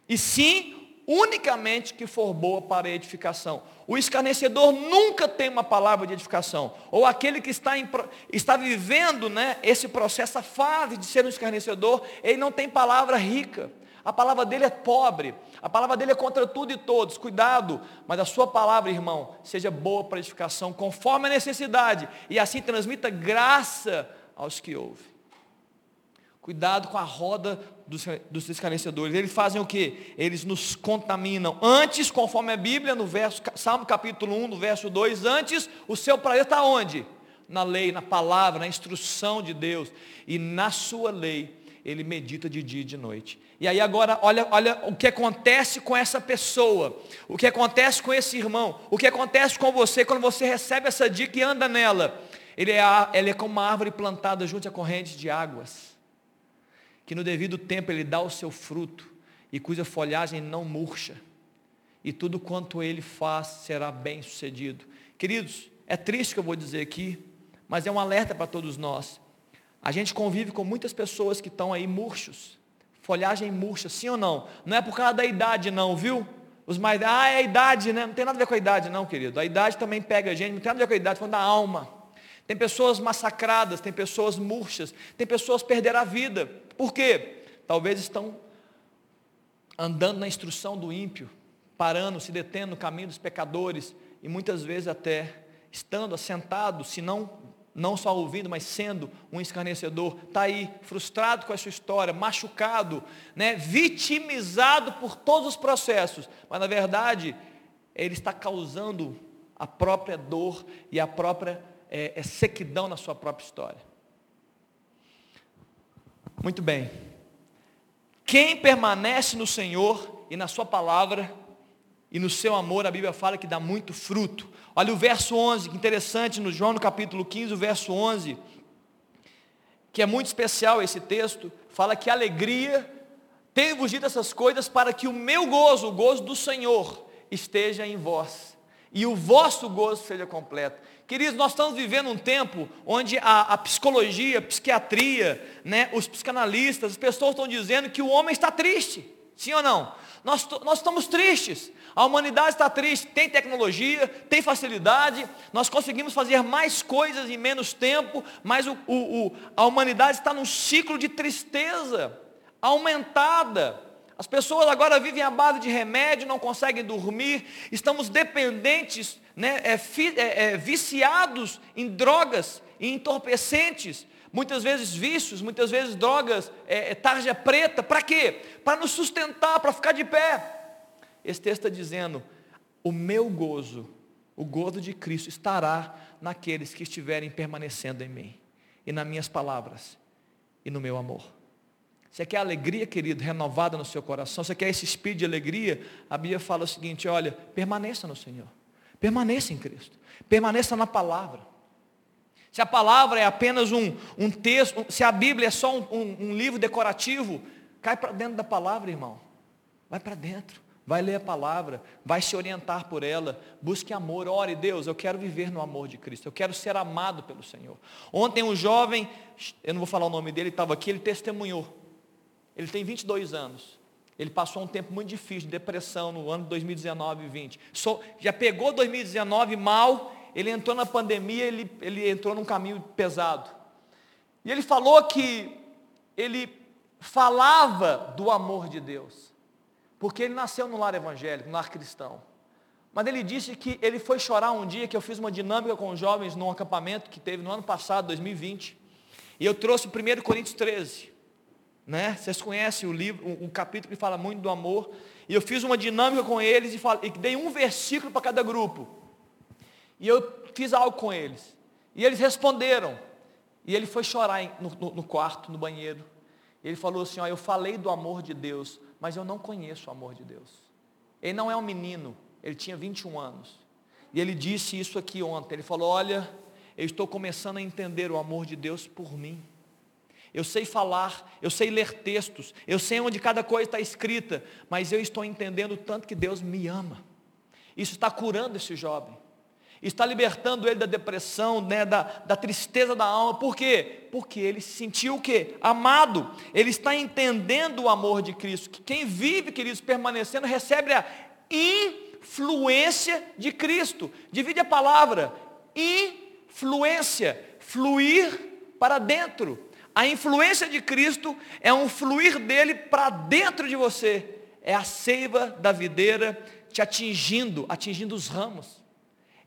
e sim unicamente que for boa para edificação. O escarnecedor nunca tem uma palavra de edificação. Ou aquele que está, em, está vivendo né, esse processo, a fase de ser um escarnecedor, ele não tem palavra rica. A palavra dele é pobre. A palavra dele é contra tudo e todos. Cuidado, mas a sua palavra, irmão, seja boa para edificação, conforme a necessidade. E assim transmita graça aos que ouvem. Cuidado com a roda dos, dos escarnecedores. Eles fazem o que? Eles nos contaminam. Antes, conforme a Bíblia, no verso, Salmo capítulo 1, no verso 2, antes o seu prazer está onde? Na lei, na palavra, na instrução de Deus. E na sua lei, ele medita de dia e de noite. E aí agora, olha, olha o que acontece com essa pessoa, o que acontece com esse irmão, o que acontece com você quando você recebe essa dica e anda nela. Ele é, ele é como uma árvore plantada junto a correntes de águas que no devido tempo ele dá o seu fruto e cuja folhagem não murcha. E tudo quanto ele faz será bem sucedido. Queridos, é triste que eu vou dizer aqui, mas é um alerta para todos nós. A gente convive com muitas pessoas que estão aí murchos, folhagem murcha, sim ou não? Não é por causa da idade não, viu? Os mais, ah, é a idade, né? Não tem nada a ver com a idade não, querido. A idade também pega a gente, não tem nada a ver com a idade, falando da alma. Tem pessoas massacradas, tem pessoas murchas, tem pessoas que perderam a vida. Por quê? Talvez estão andando na instrução do ímpio, parando, se detendo no caminho dos pecadores e muitas vezes até estando assentado, se não não só ouvindo, mas sendo um escarnecedor, está aí frustrado com a sua história, machucado, né, vitimizado por todos os processos, mas na verdade ele está causando a própria dor e a própria é, é sequidão na sua própria história. Muito bem. Quem permanece no Senhor e na Sua palavra e no seu amor, a Bíblia fala que dá muito fruto. Olha o verso 11, que interessante, no João no capítulo 15, o verso 11, que é muito especial esse texto, fala que alegria, tenho-vos dito essas coisas para que o meu gozo, o gozo do Senhor, esteja em vós, e o vosso gozo seja completo. Queridos, nós estamos vivendo um tempo onde a, a, psicologia, a psiquiatria, né, os psicanalistas, as pessoas estão dizendo que o homem está triste. Sim ou não? Nós, nós estamos tristes. A humanidade está triste. Tem tecnologia, tem facilidade. Nós conseguimos fazer mais coisas em menos tempo, mas o, o, o, a humanidade está num ciclo de tristeza aumentada. As pessoas agora vivem à base de remédio, não conseguem dormir, estamos dependentes, né, é, é, é, viciados em drogas, em entorpecentes, muitas vezes vícios, muitas vezes drogas, é, é tarja preta, para quê? Para nos sustentar, para ficar de pé. Esse texto está dizendo, o meu gozo, o gozo de Cristo estará naqueles que estiverem permanecendo em mim, e nas minhas palavras, e no meu amor. Você quer alegria, querido, renovada no seu coração? Você quer esse espírito de alegria? A Bíblia fala o seguinte: olha, permaneça no Senhor. Permaneça em Cristo. Permaneça na palavra. Se a palavra é apenas um, um texto, se a Bíblia é só um, um, um livro decorativo, cai para dentro da palavra, irmão. Vai para dentro. Vai ler a palavra, vai se orientar por ela, busque amor, ore, Deus, eu quero viver no amor de Cristo, eu quero ser amado pelo Senhor. Ontem um jovem, eu não vou falar o nome dele, estava aqui, ele testemunhou. Ele tem 22 anos. Ele passou um tempo muito difícil, de depressão, no ano de 2019 e 20. já pegou 2019 mal, ele entrou na pandemia, ele, ele entrou num caminho pesado. E ele falou que ele falava do amor de Deus, porque ele nasceu no lar evangélico, no lar cristão. Mas ele disse que ele foi chorar um dia que eu fiz uma dinâmica com os jovens num acampamento que teve no ano passado, 2020. E eu trouxe o 1 Coríntios 13. Né? Vocês conhecem o livro, um, capítulo que fala muito do amor. E eu fiz uma dinâmica com eles e, falei, e dei um versículo para cada grupo. E eu fiz algo com eles. E eles responderam. E ele foi chorar no, no, no quarto, no banheiro. Ele falou assim: ó, Eu falei do amor de Deus, mas eu não conheço o amor de Deus. Ele não é um menino, ele tinha 21 anos. E ele disse isso aqui ontem. Ele falou: Olha, eu estou começando a entender o amor de Deus por mim. Eu sei falar, eu sei ler textos, eu sei onde cada coisa está escrita, mas eu estou entendendo tanto que Deus me ama. Isso está curando esse jovem. Está libertando ele da depressão, né, da, da tristeza da alma. Por quê? Porque ele se sentiu o quê? Amado. Ele está entendendo o amor de Cristo. Que quem vive, queridos, permanecendo, recebe a influência de Cristo. Divide a palavra. Influência. Fluir para dentro. A influência de Cristo é um fluir dele para dentro de você. É a seiva da videira te atingindo, atingindo os ramos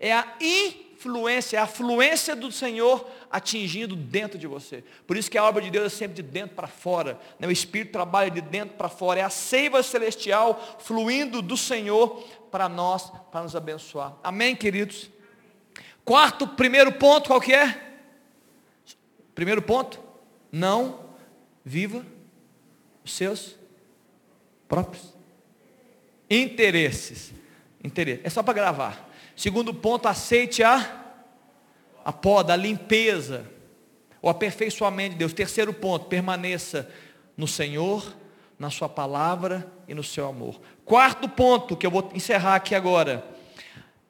é a influência, é a fluência do Senhor atingindo dentro de você. Por isso que a obra de Deus é sempre de dentro para fora. Né? O Espírito trabalha de dentro para fora. É a seiva celestial fluindo do Senhor para nós, para nos abençoar. Amém, queridos? Quarto, primeiro ponto, qual que é? Primeiro ponto, não viva os seus próprios interesses. Interesse. É só para gravar. Segundo ponto, aceite a, a poda, a limpeza, o aperfeiçoamento de Deus. Terceiro ponto, permaneça no Senhor, na sua palavra e no seu amor. Quarto ponto, que eu vou encerrar aqui agora.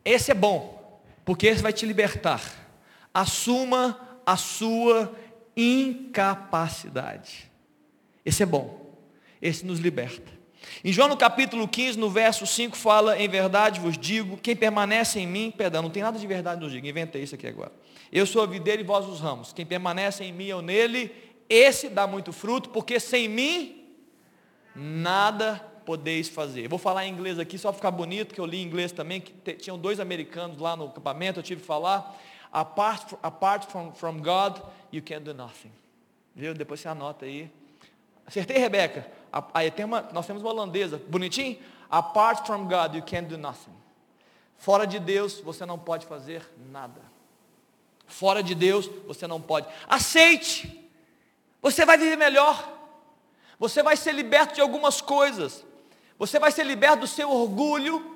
Esse é bom, porque esse vai te libertar. Assuma a sua incapacidade. Esse é bom. Esse nos liberta. Em João no capítulo 15, no verso 5, fala, em verdade vos digo, quem permanece em mim, perdão, não tem nada de verdade nos digo, inventei isso aqui agora. Eu sou a videira e vós os ramos. Quem permanece em mim ou nele, esse dá muito fruto, porque sem mim, nada podeis fazer. vou falar em inglês aqui, só ficar bonito, que eu li em inglês também, que tinham dois americanos lá no acampamento, eu tive que falar, apart, apart from, from God, you can do nothing. Viu? Depois você anota aí. Acertei, Rebeca? Aí tem uma, nós temos uma holandesa, bonitinho. Apart from God, you can't do nothing. Fora de Deus, você não pode fazer nada. Fora de Deus, você não pode. Aceite. Você vai viver melhor. Você vai ser liberto de algumas coisas. Você vai ser liberto do seu orgulho.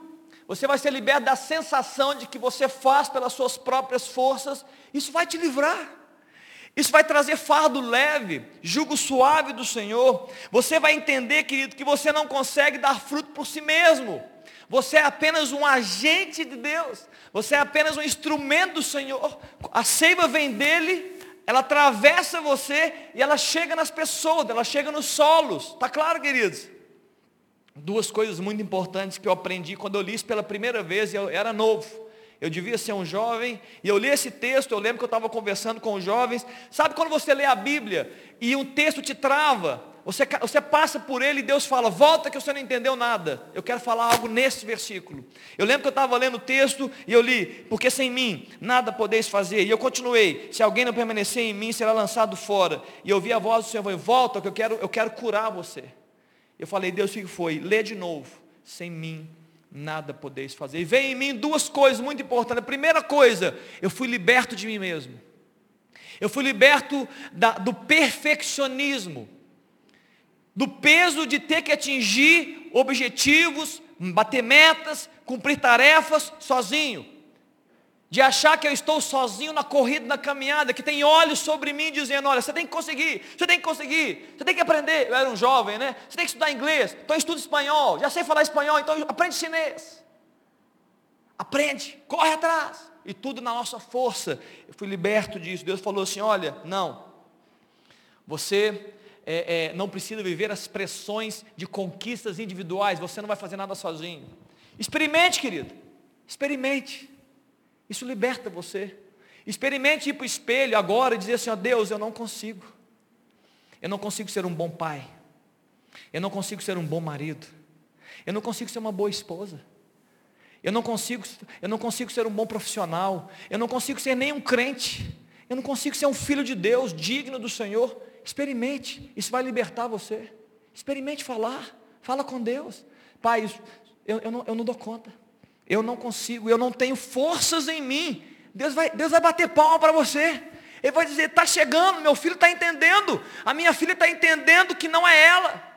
Você vai ser liberto da sensação de que você faz pelas suas próprias forças. Isso vai te livrar. Isso vai trazer fardo leve, jugo suave do Senhor. Você vai entender, querido, que você não consegue dar fruto por si mesmo. Você é apenas um agente de Deus. Você é apenas um instrumento do Senhor. A seiva vem dele, ela atravessa você e ela chega nas pessoas, ela chega nos solos. Está claro, queridos? Duas coisas muito importantes que eu aprendi quando eu li isso pela primeira vez, e eu era novo eu devia ser um jovem, e eu li esse texto, eu lembro que eu estava conversando com os jovens. Sabe quando você lê a Bíblia e um texto te trava? Você, você passa por ele e Deus fala, volta que você não entendeu nada. Eu quero falar algo nesse versículo. Eu lembro que eu estava lendo o texto e eu li, porque sem mim nada podeis fazer. E eu continuei, se alguém não permanecer em mim, será lançado fora. E eu vi a voz do Senhor, volta que eu quero, eu quero curar você. Eu falei, Deus, o que foi? Lê de novo. Sem mim nada podeis fazer. E vem em mim duas coisas muito importantes. A primeira coisa, eu fui liberto de mim mesmo. Eu fui liberto da, do perfeccionismo, do peso de ter que atingir objetivos, bater metas, cumprir tarefas sozinho de achar que eu estou sozinho na corrida, na caminhada, que tem olhos sobre mim dizendo, olha, você tem que conseguir, você tem que conseguir, você tem que aprender. Eu era um jovem, né? Você tem que estudar inglês, então estuda espanhol, já sei falar espanhol, então aprende chinês. Aprende, corre atrás. E tudo na nossa força. Eu fui liberto disso. Deus falou assim: olha, não. Você é, é, não precisa viver as pressões de conquistas individuais. Você não vai fazer nada sozinho. Experimente, querido. Experimente. Isso liberta você. Experimente ir para o espelho agora e dizer assim, ó Deus, eu não consigo. Eu não consigo ser um bom pai. Eu não consigo ser um bom marido. Eu não consigo ser uma boa esposa. Eu não consigo, eu não consigo ser um bom profissional. Eu não consigo ser nem um crente. Eu não consigo ser um filho de Deus, digno do Senhor. Experimente, isso vai libertar você. Experimente falar, fala com Deus. Pai, eu, eu, não, eu não dou conta. Eu não consigo, eu não tenho forças em mim. Deus vai, Deus vai bater palma para você. Ele vai dizer: está chegando, meu filho está entendendo, a minha filha está entendendo que não é ela.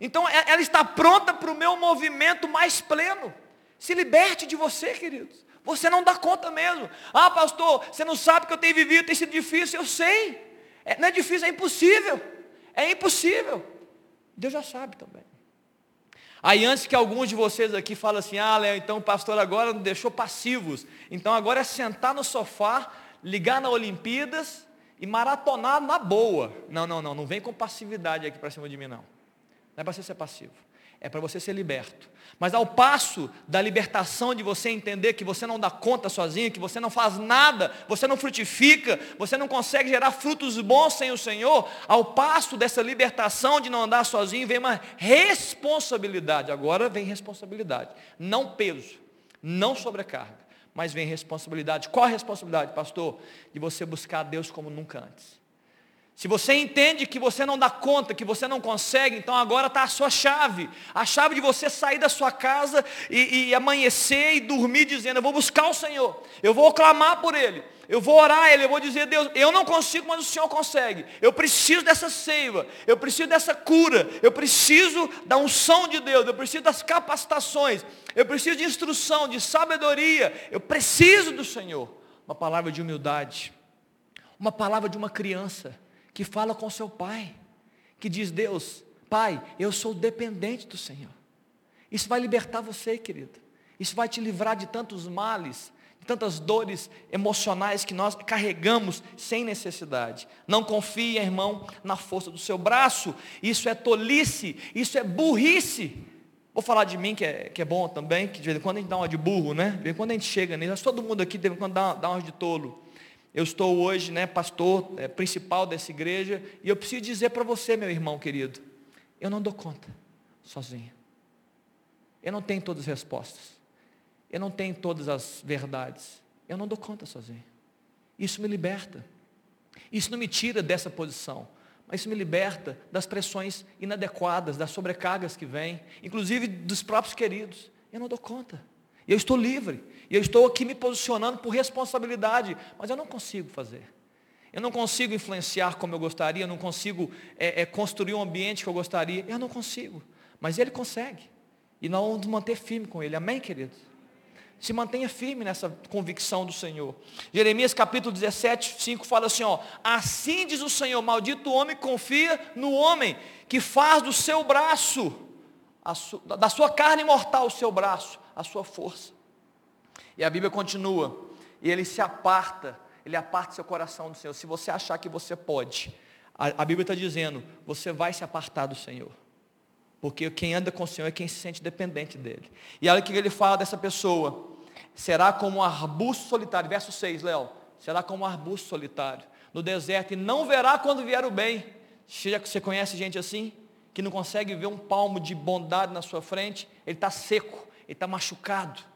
Então ela está pronta para o meu movimento mais pleno. Se liberte de você, queridos. Você não dá conta mesmo. Ah, pastor, você não sabe que eu tenho vivido, tem sido difícil. Eu sei. É, não é difícil, é impossível. É impossível. Deus já sabe também. Aí antes que alguns de vocês aqui falem assim, ah, Léo, então o pastor agora deixou passivos. Então agora é sentar no sofá, ligar na Olimpíadas e maratonar na boa. Não, não, não, não vem com passividade aqui para cima de mim, não. Não é para você ser passivo é para você ser liberto. Mas ao passo da libertação de você entender que você não dá conta sozinho, que você não faz nada, você não frutifica, você não consegue gerar frutos bons sem o Senhor, ao passo dessa libertação de não andar sozinho, vem uma responsabilidade. Agora vem responsabilidade, não peso, não sobrecarga, mas vem responsabilidade. Qual a responsabilidade, pastor? De você buscar a Deus como nunca antes. Se você entende que você não dá conta, que você não consegue, então agora está a sua chave. A chave de você sair da sua casa e, e, amanhecer e dormir dizendo, eu vou buscar o Senhor, eu vou clamar por Ele, eu vou orar a Ele, eu vou dizer, Deus, eu não consigo, mas o Senhor consegue. Eu preciso dessa seiva, eu preciso dessa cura, eu preciso da unção de Deus, eu preciso das capacitações, eu preciso de instrução, de sabedoria, eu preciso do Senhor. Uma palavra de humildade, uma palavra de uma criança que fala com seu pai, que diz: Deus, Pai, eu sou dependente do Senhor. Isso vai libertar você, querido. Isso vai te livrar de tantos males, de tantas dores emocionais que nós carregamos sem necessidade. Não confie, irmão, na força do seu braço. Isso é tolice, isso é burrice. Vou falar de mim, que é, que é bom também, que de vez em quando a gente dá uma de burro, né? De vez em quando a gente chega nisso, todo mundo aqui de vez em quando dá, dá uma de tolo. Eu estou hoje, né, pastor é, principal dessa igreja, e eu preciso dizer para você, meu irmão querido, eu não dou conta sozinho. Eu não tenho todas as respostas. Eu não tenho todas as verdades. Eu não dou conta sozinho. Isso me liberta. Isso não me tira dessa posição, mas isso me liberta das pressões inadequadas, das sobrecargas que vêm, inclusive dos próprios queridos. Eu não dou conta. E eu estou livre. E eu estou aqui me posicionando por responsabilidade, mas eu não consigo fazer. Eu não consigo influenciar como eu gostaria, eu não consigo é, é, construir um ambiente que eu gostaria. Eu não consigo. Mas Ele consegue. E nós vamos manter firme com Ele. Amém, queridos? Se mantenha firme nessa convicção do Senhor. Jeremias capítulo 17, 5 fala assim, ó, assim diz o Senhor, maldito o homem confia no homem, que faz do seu braço, da sua carne mortal o seu braço, a sua força. E a Bíblia continua, e ele se aparta, ele aparta seu coração do Senhor. Se você achar que você pode, a, a Bíblia está dizendo, você vai se apartar do Senhor. Porque quem anda com o Senhor é quem se sente dependente dele. E olha o que ele fala dessa pessoa. Será como um arbusto solitário. Verso 6, Léo. Será como um arbusto solitário. No deserto. E não verá quando vier o bem. Você conhece gente assim? Que não consegue ver um palmo de bondade na sua frente. Ele está seco. Ele está machucado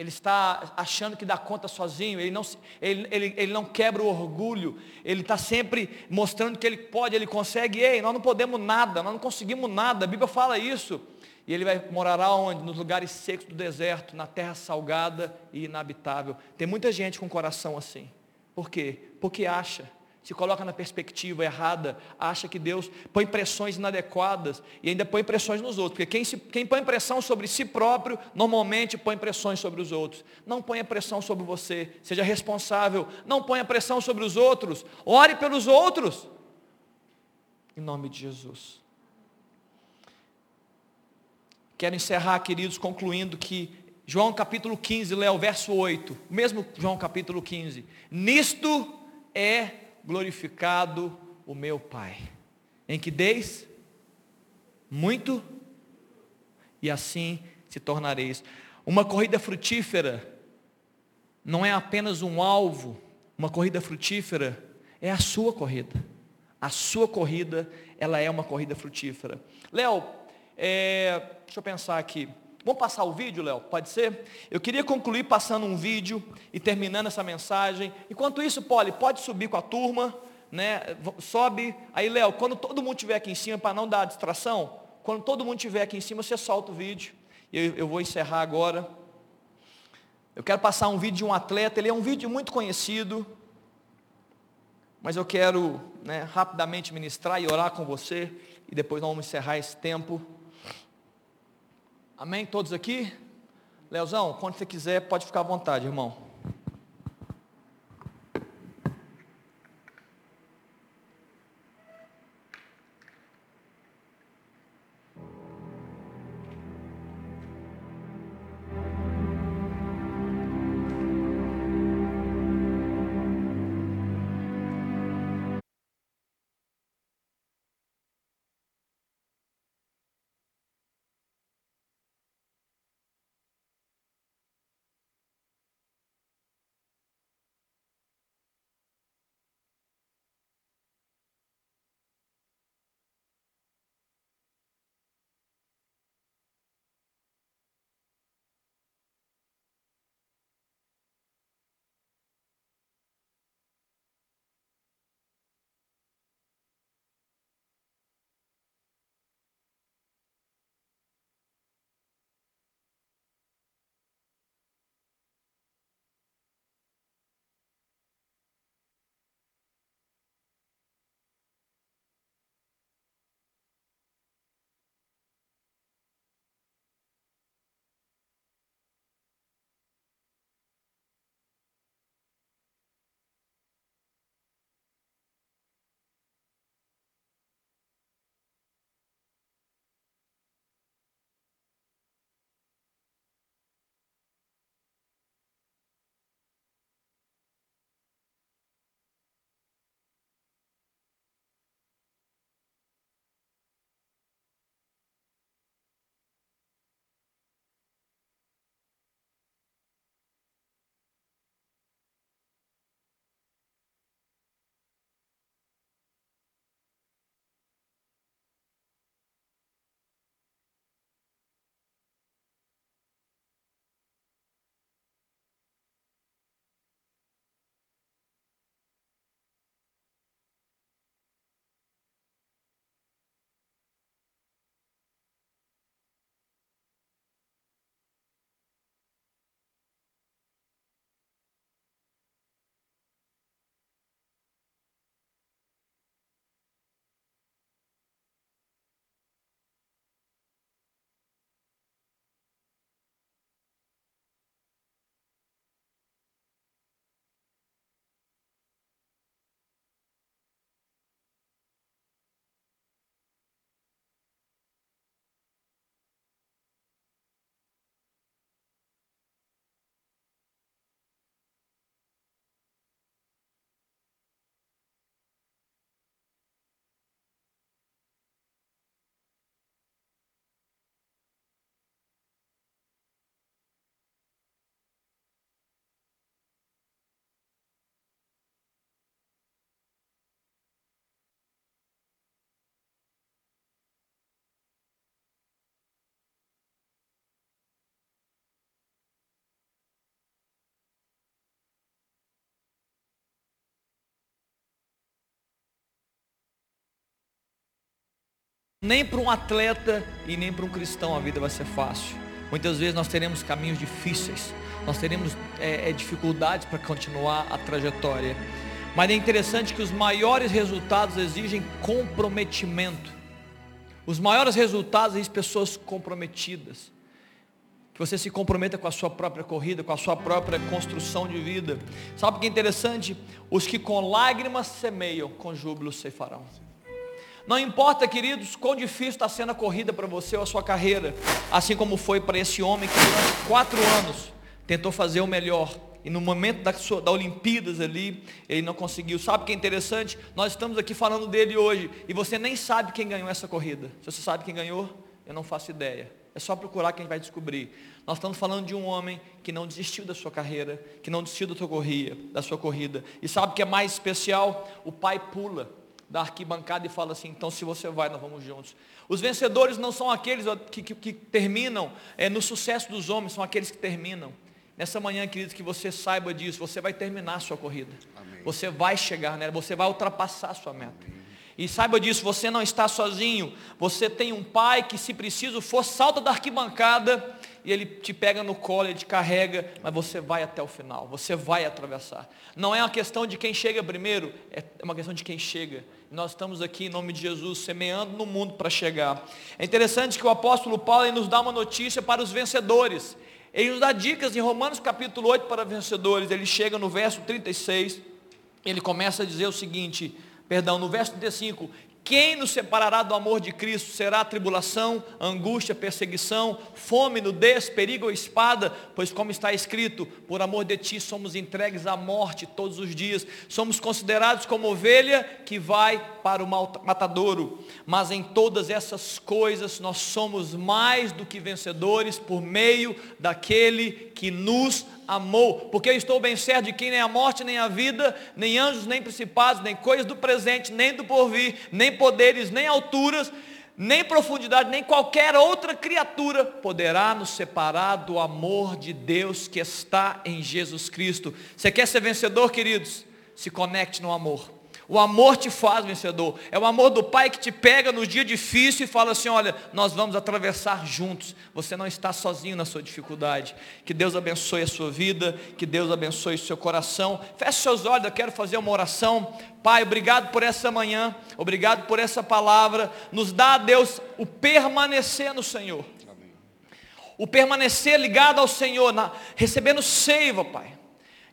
ele está achando que dá conta sozinho, ele não, ele, ele, ele não quebra o orgulho, ele está sempre mostrando que ele pode, ele consegue, ei, nós não podemos nada, nós não conseguimos nada, a Bíblia fala isso. E ele vai morar aonde? Nos lugares secos do deserto, na terra salgada e inabitável. Tem muita gente com coração assim. Por quê? Porque acha se coloca na perspectiva errada, acha que Deus põe pressões inadequadas e ainda põe pressões nos outros. Porque quem, se, quem põe pressão sobre si próprio, normalmente põe pressões sobre os outros. Não ponha pressão sobre você, seja responsável. Não ponha pressão sobre os outros. Ore pelos outros. Em nome de Jesus. Quero encerrar, queridos, concluindo que João capítulo 15, Léo, verso 8, mesmo João capítulo 15. Nisto é glorificado o meu Pai, em que deis muito e assim se tornareis. Uma corrida frutífera não é apenas um alvo, uma corrida frutífera é a sua corrida. A sua corrida, ela é uma corrida frutífera. Léo, é, deixa eu pensar aqui. Vamos passar o vídeo, Léo? Pode ser? Eu queria concluir passando um vídeo e terminando essa mensagem. Enquanto isso, Poli, pode subir com a turma, né? Sobe. Aí, Léo, quando todo mundo estiver aqui em cima, para não dar distração, quando todo mundo estiver aqui em cima, você solta o vídeo. Eu, eu vou encerrar agora. Eu quero passar um vídeo de um atleta, ele é um vídeo muito conhecido, mas eu quero né, rapidamente ministrar e orar com você, e depois nós vamos encerrar esse tempo. Amém? Todos aqui? Leozão, quando você quiser, pode ficar à vontade, irmão. Nem para um atleta e nem para um cristão a vida vai ser fácil. Muitas vezes nós teremos caminhos difíceis, nós teremos é, é, dificuldades para continuar a trajetória. Mas é interessante que os maiores resultados exigem comprometimento. Os maiores resultados exigem pessoas comprometidas. Que você se comprometa com a sua própria corrida, com a sua própria construção de vida. Sabe o que é interessante? Os que com lágrimas semeiam, com júbilo ceifarão. Não importa, queridos, quão difícil está sendo a corrida para você ou a sua carreira, assim como foi para esse homem que durante quatro anos tentou fazer o melhor, e no momento da, sua, da Olimpíadas ali, ele não conseguiu. Sabe o que é interessante? Nós estamos aqui falando dele hoje, e você nem sabe quem ganhou essa corrida. Se você sabe quem ganhou, eu não faço ideia. É só procurar que a gente vai descobrir. Nós estamos falando de um homem que não desistiu da sua carreira, que não desistiu da sua corrida, da sua corrida. E sabe o que é mais especial? O pai pula da arquibancada e fala assim, então se você vai, nós vamos juntos. Os vencedores não são aqueles que, que, que terminam é, no sucesso dos homens, são aqueles que terminam. Nessa manhã, queridos, que você saiba disso, você vai terminar a sua corrida. Amém. Você vai chegar nela, você vai ultrapassar a sua meta. Amém. E saiba disso, você não está sozinho. Você tem um pai que, se preciso for, salta da arquibancada e ele te pega no colo, ele te carrega, mas você vai até o final, você vai atravessar. Não é uma questão de quem chega primeiro, é uma questão de quem chega. Nós estamos aqui em nome de Jesus, semeando no mundo para chegar. É interessante que o apóstolo Paulo nos dá uma notícia para os vencedores. Ele nos dá dicas em Romanos capítulo 8 para vencedores. Ele chega no verso 36, ele começa a dizer o seguinte, perdão, no verso 35, quem nos separará do amor de Cristo? Será tribulação, angústia, perseguição, fome, nudez, perigo ou espada? Pois como está escrito, por amor de ti somos entregues à morte todos os dias. Somos considerados como ovelha que vai para o matadouro. Mas em todas essas coisas nós somos mais do que vencedores por meio daquele que nos amou, porque eu estou bem certo de que nem a morte, nem a vida, nem anjos, nem principados, nem coisas do presente, nem do porvir, nem poderes, nem alturas, nem profundidade, nem qualquer outra criatura poderá nos separar do amor de Deus que está em Jesus Cristo. Você quer ser vencedor, queridos? Se conecte no amor. O amor te faz vencedor. É o amor do Pai que te pega no dia difícil e fala assim: olha, nós vamos atravessar juntos. Você não está sozinho na sua dificuldade. Que Deus abençoe a sua vida, que Deus abençoe o seu coração. Feche seus olhos, eu quero fazer uma oração. Pai, obrigado por essa manhã, obrigado por essa palavra. Nos dá, Deus, o permanecer no Senhor. O permanecer ligado ao Senhor, na, recebendo seiva, Pai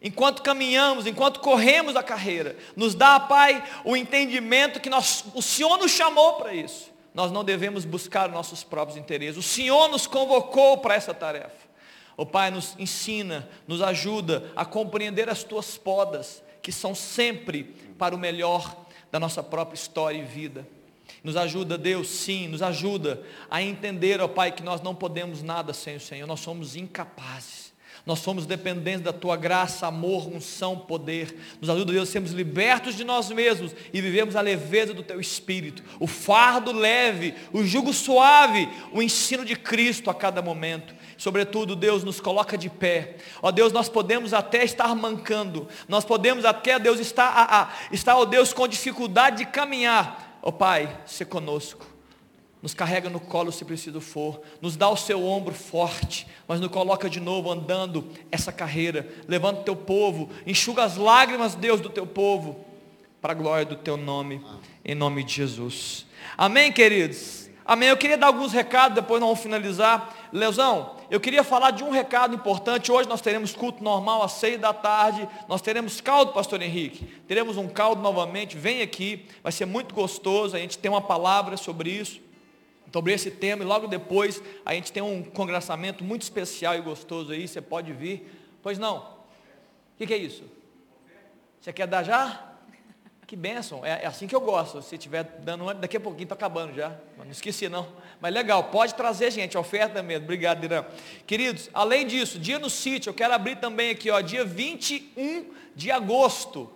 enquanto caminhamos, enquanto corremos a carreira, nos dá, Pai, o entendimento que nós, o Senhor nos chamou para isso. Nós não devemos buscar nossos próprios interesses. O Senhor nos convocou para essa tarefa. O Pai nos ensina, nos ajuda a compreender as tuas podas, que são sempre para o melhor da nossa própria história e vida. Nos ajuda, Deus, sim, nos ajuda a entender, ó Pai, que nós não podemos nada sem o Senhor, nós somos incapazes. Nós somos dependentes da tua graça, amor, unção, poder. Nos ajuda, Deus, a sermos libertos de nós mesmos e vivemos a leveza do teu espírito. O fardo leve, o jugo suave, o ensino de Cristo a cada momento. Sobretudo, Deus nos coloca de pé. Ó Deus, nós podemos até estar mancando. Nós podemos até, Deus, estar, a, a, estar, ó Deus, com dificuldade de caminhar. Ó Pai, se conosco nos carrega no colo se preciso for, nos dá o seu ombro forte, mas nos coloca de novo andando essa carreira, levando o teu povo, enxuga as lágrimas, Deus, do teu povo, para a glória do teu nome, em nome de Jesus. Amém, queridos? Amém. Eu queria dar alguns recados, depois nós vamos finalizar. Leozão, eu queria falar de um recado importante. Hoje nós teremos culto normal às seis da tarde. Nós teremos caldo, pastor Henrique. Teremos um caldo novamente. Vem aqui, vai ser muito gostoso. A gente tem uma palavra sobre isso sobre esse tema e logo depois a gente tem um congressamento muito especial e gostoso aí, você pode vir. Pois não? O que, que, é isso? Você quer dar já? Que bênção, é, é assim que eu gosto. Se estiver dando daqui a pouquinho está acabando já. Não esqueci não. Mas legal, pode trazer, gente, oferta mesmo. Obrigado, Irã. Queridos, além disso, dia no sítio, eu quero abrir também aqui, ó, dia 21 de agosto.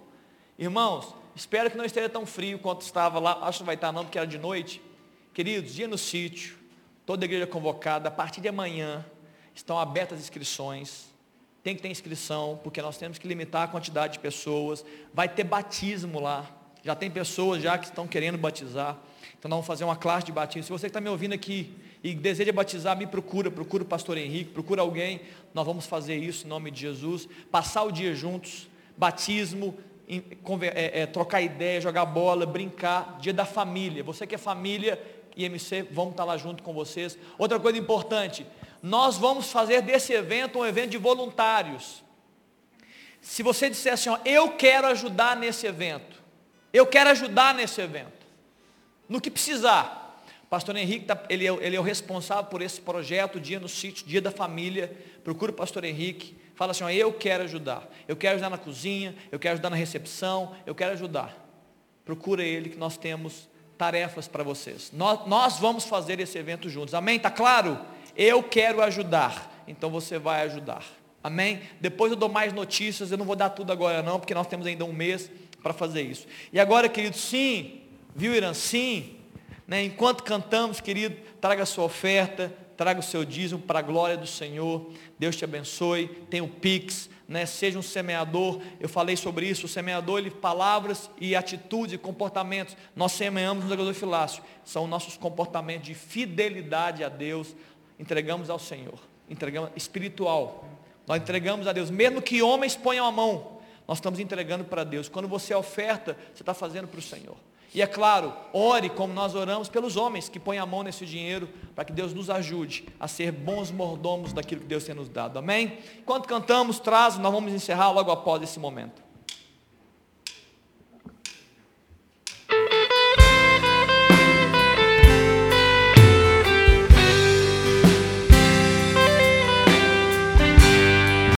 Irmãos, espero que não esteja tão frio quanto estava lá. Acho que vai estar não, porque era de noite. Queridos, dia no sítio, toda a igreja convocada, a partir de amanhã, estão abertas as inscrições. Tem que ter inscrição, porque nós temos que limitar a quantidade de pessoas. Vai ter batismo lá. Já tem pessoas já que estão querendo batizar. Então nós vamos fazer uma classe de batismo. Se você que está me ouvindo aqui e deseja batizar, me procura, procura o pastor Henrique, procura alguém. Nós vamos fazer isso em nome de Jesus. Passar o dia juntos, batismo, é, é, trocar ideia, jogar bola, brincar, dia da família. Você que é família, IMC, vamos estar lá junto com vocês. Outra coisa importante, nós vamos fazer desse evento um evento de voluntários. Se você disser assim, ó, eu quero ajudar nesse evento, eu quero ajudar nesse evento, no que precisar. Pastor Henrique, tá, ele, é, ele é o responsável por esse projeto, Dia no Sítio, Dia da Família. Procura o pastor Henrique. Fala assim, ó, eu quero ajudar. Eu quero ajudar na cozinha, eu quero ajudar na recepção, eu quero ajudar. Procura ele que nós temos tarefas para vocês. Nós, nós vamos fazer esse evento juntos. Amém? Está claro? Eu quero ajudar. Então você vai ajudar. Amém? Depois eu dou mais notícias, eu não vou dar tudo agora não, porque nós temos ainda um mês para fazer isso. E agora, querido, sim, Viu, Irã? Sim. Né? Enquanto cantamos, querido, traga a sua oferta, traga o seu dízimo para a glória do Senhor. Deus te abençoe. Tem o Pix, né? seja um semeador. Eu falei sobre isso. O semeador, ele, palavras e atitudes e comportamentos. Nós semeamos no gasofilácio. São nossos comportamentos de fidelidade a Deus. Entregamos ao Senhor. Entregamos espiritual. Nós entregamos a Deus. Mesmo que homens ponham a mão, nós estamos entregando para Deus. Quando você oferta, você está fazendo para o Senhor. E é claro, ore como nós oramos pelos homens que põem a mão nesse dinheiro, para que Deus nos ajude a ser bons mordomos daquilo que Deus tem nos dado. Amém? Enquanto cantamos, traz, nós vamos encerrar logo após esse momento.